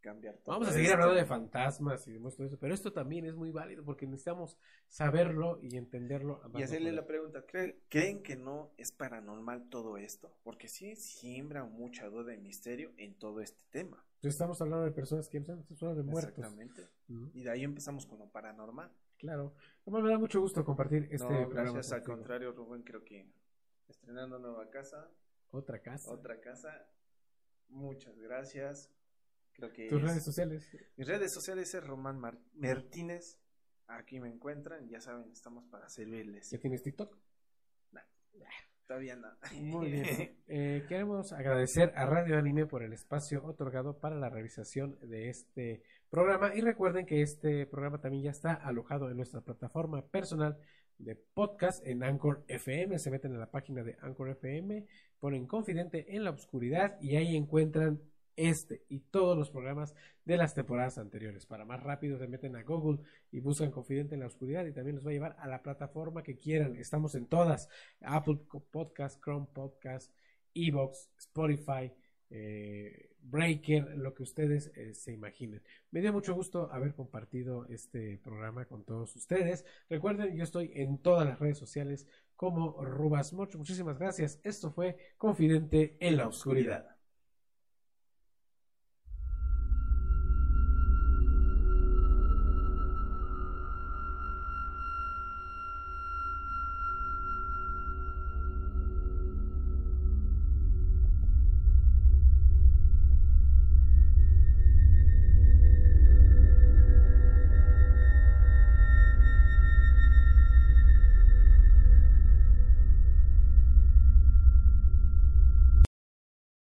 cambiar todo? Vamos a seguir esto? hablando de fantasmas y demás todo eso, pero esto también es muy válido porque necesitamos saberlo y entenderlo. Y hacerle la pregunta, ¿cree- ¿creen que no es paranormal todo esto? Porque sí siembra mucha duda y misterio en todo este tema. Entonces, estamos hablando de personas que estamos hablando de muertos. Exactamente. Y de ahí empezamos con lo paranormal. Claro. Además, me da mucho gusto compartir este no, programa gracias al contrario, Rubén, creo que estrenando nueva casa, Otra casa. otra casa, muchas gracias. Creo que Tus es- redes sociales. Mis redes sociales es Román Mar- Martínez. Aquí me encuentran, ya saben, estamos para servirles. ¿Ya tienes TikTok? Todavía no. Muy (laughs) bien. Eh, queremos agradecer a Radio Anime por el espacio otorgado para la realización de este programa. Y recuerden que este programa también ya está alojado en nuestra plataforma personal de podcast en Anchor FM. Se meten en la página de Anchor FM, ponen Confidente en la Oscuridad y ahí encuentran este y todos los programas de las temporadas anteriores. Para más rápido se meten a Google y buscan Confidente en la Oscuridad y también los va a llevar a la plataforma que quieran. Estamos en todas. Apple Podcast, Chrome Podcast, Evox, Spotify, eh, Breaker, lo que ustedes eh, se imaginen. Me dio mucho gusto haber compartido este programa con todos ustedes. Recuerden, yo estoy en todas las redes sociales como Rubas Mocho. Muchísimas gracias. Esto fue Confidente en la Oscuridad.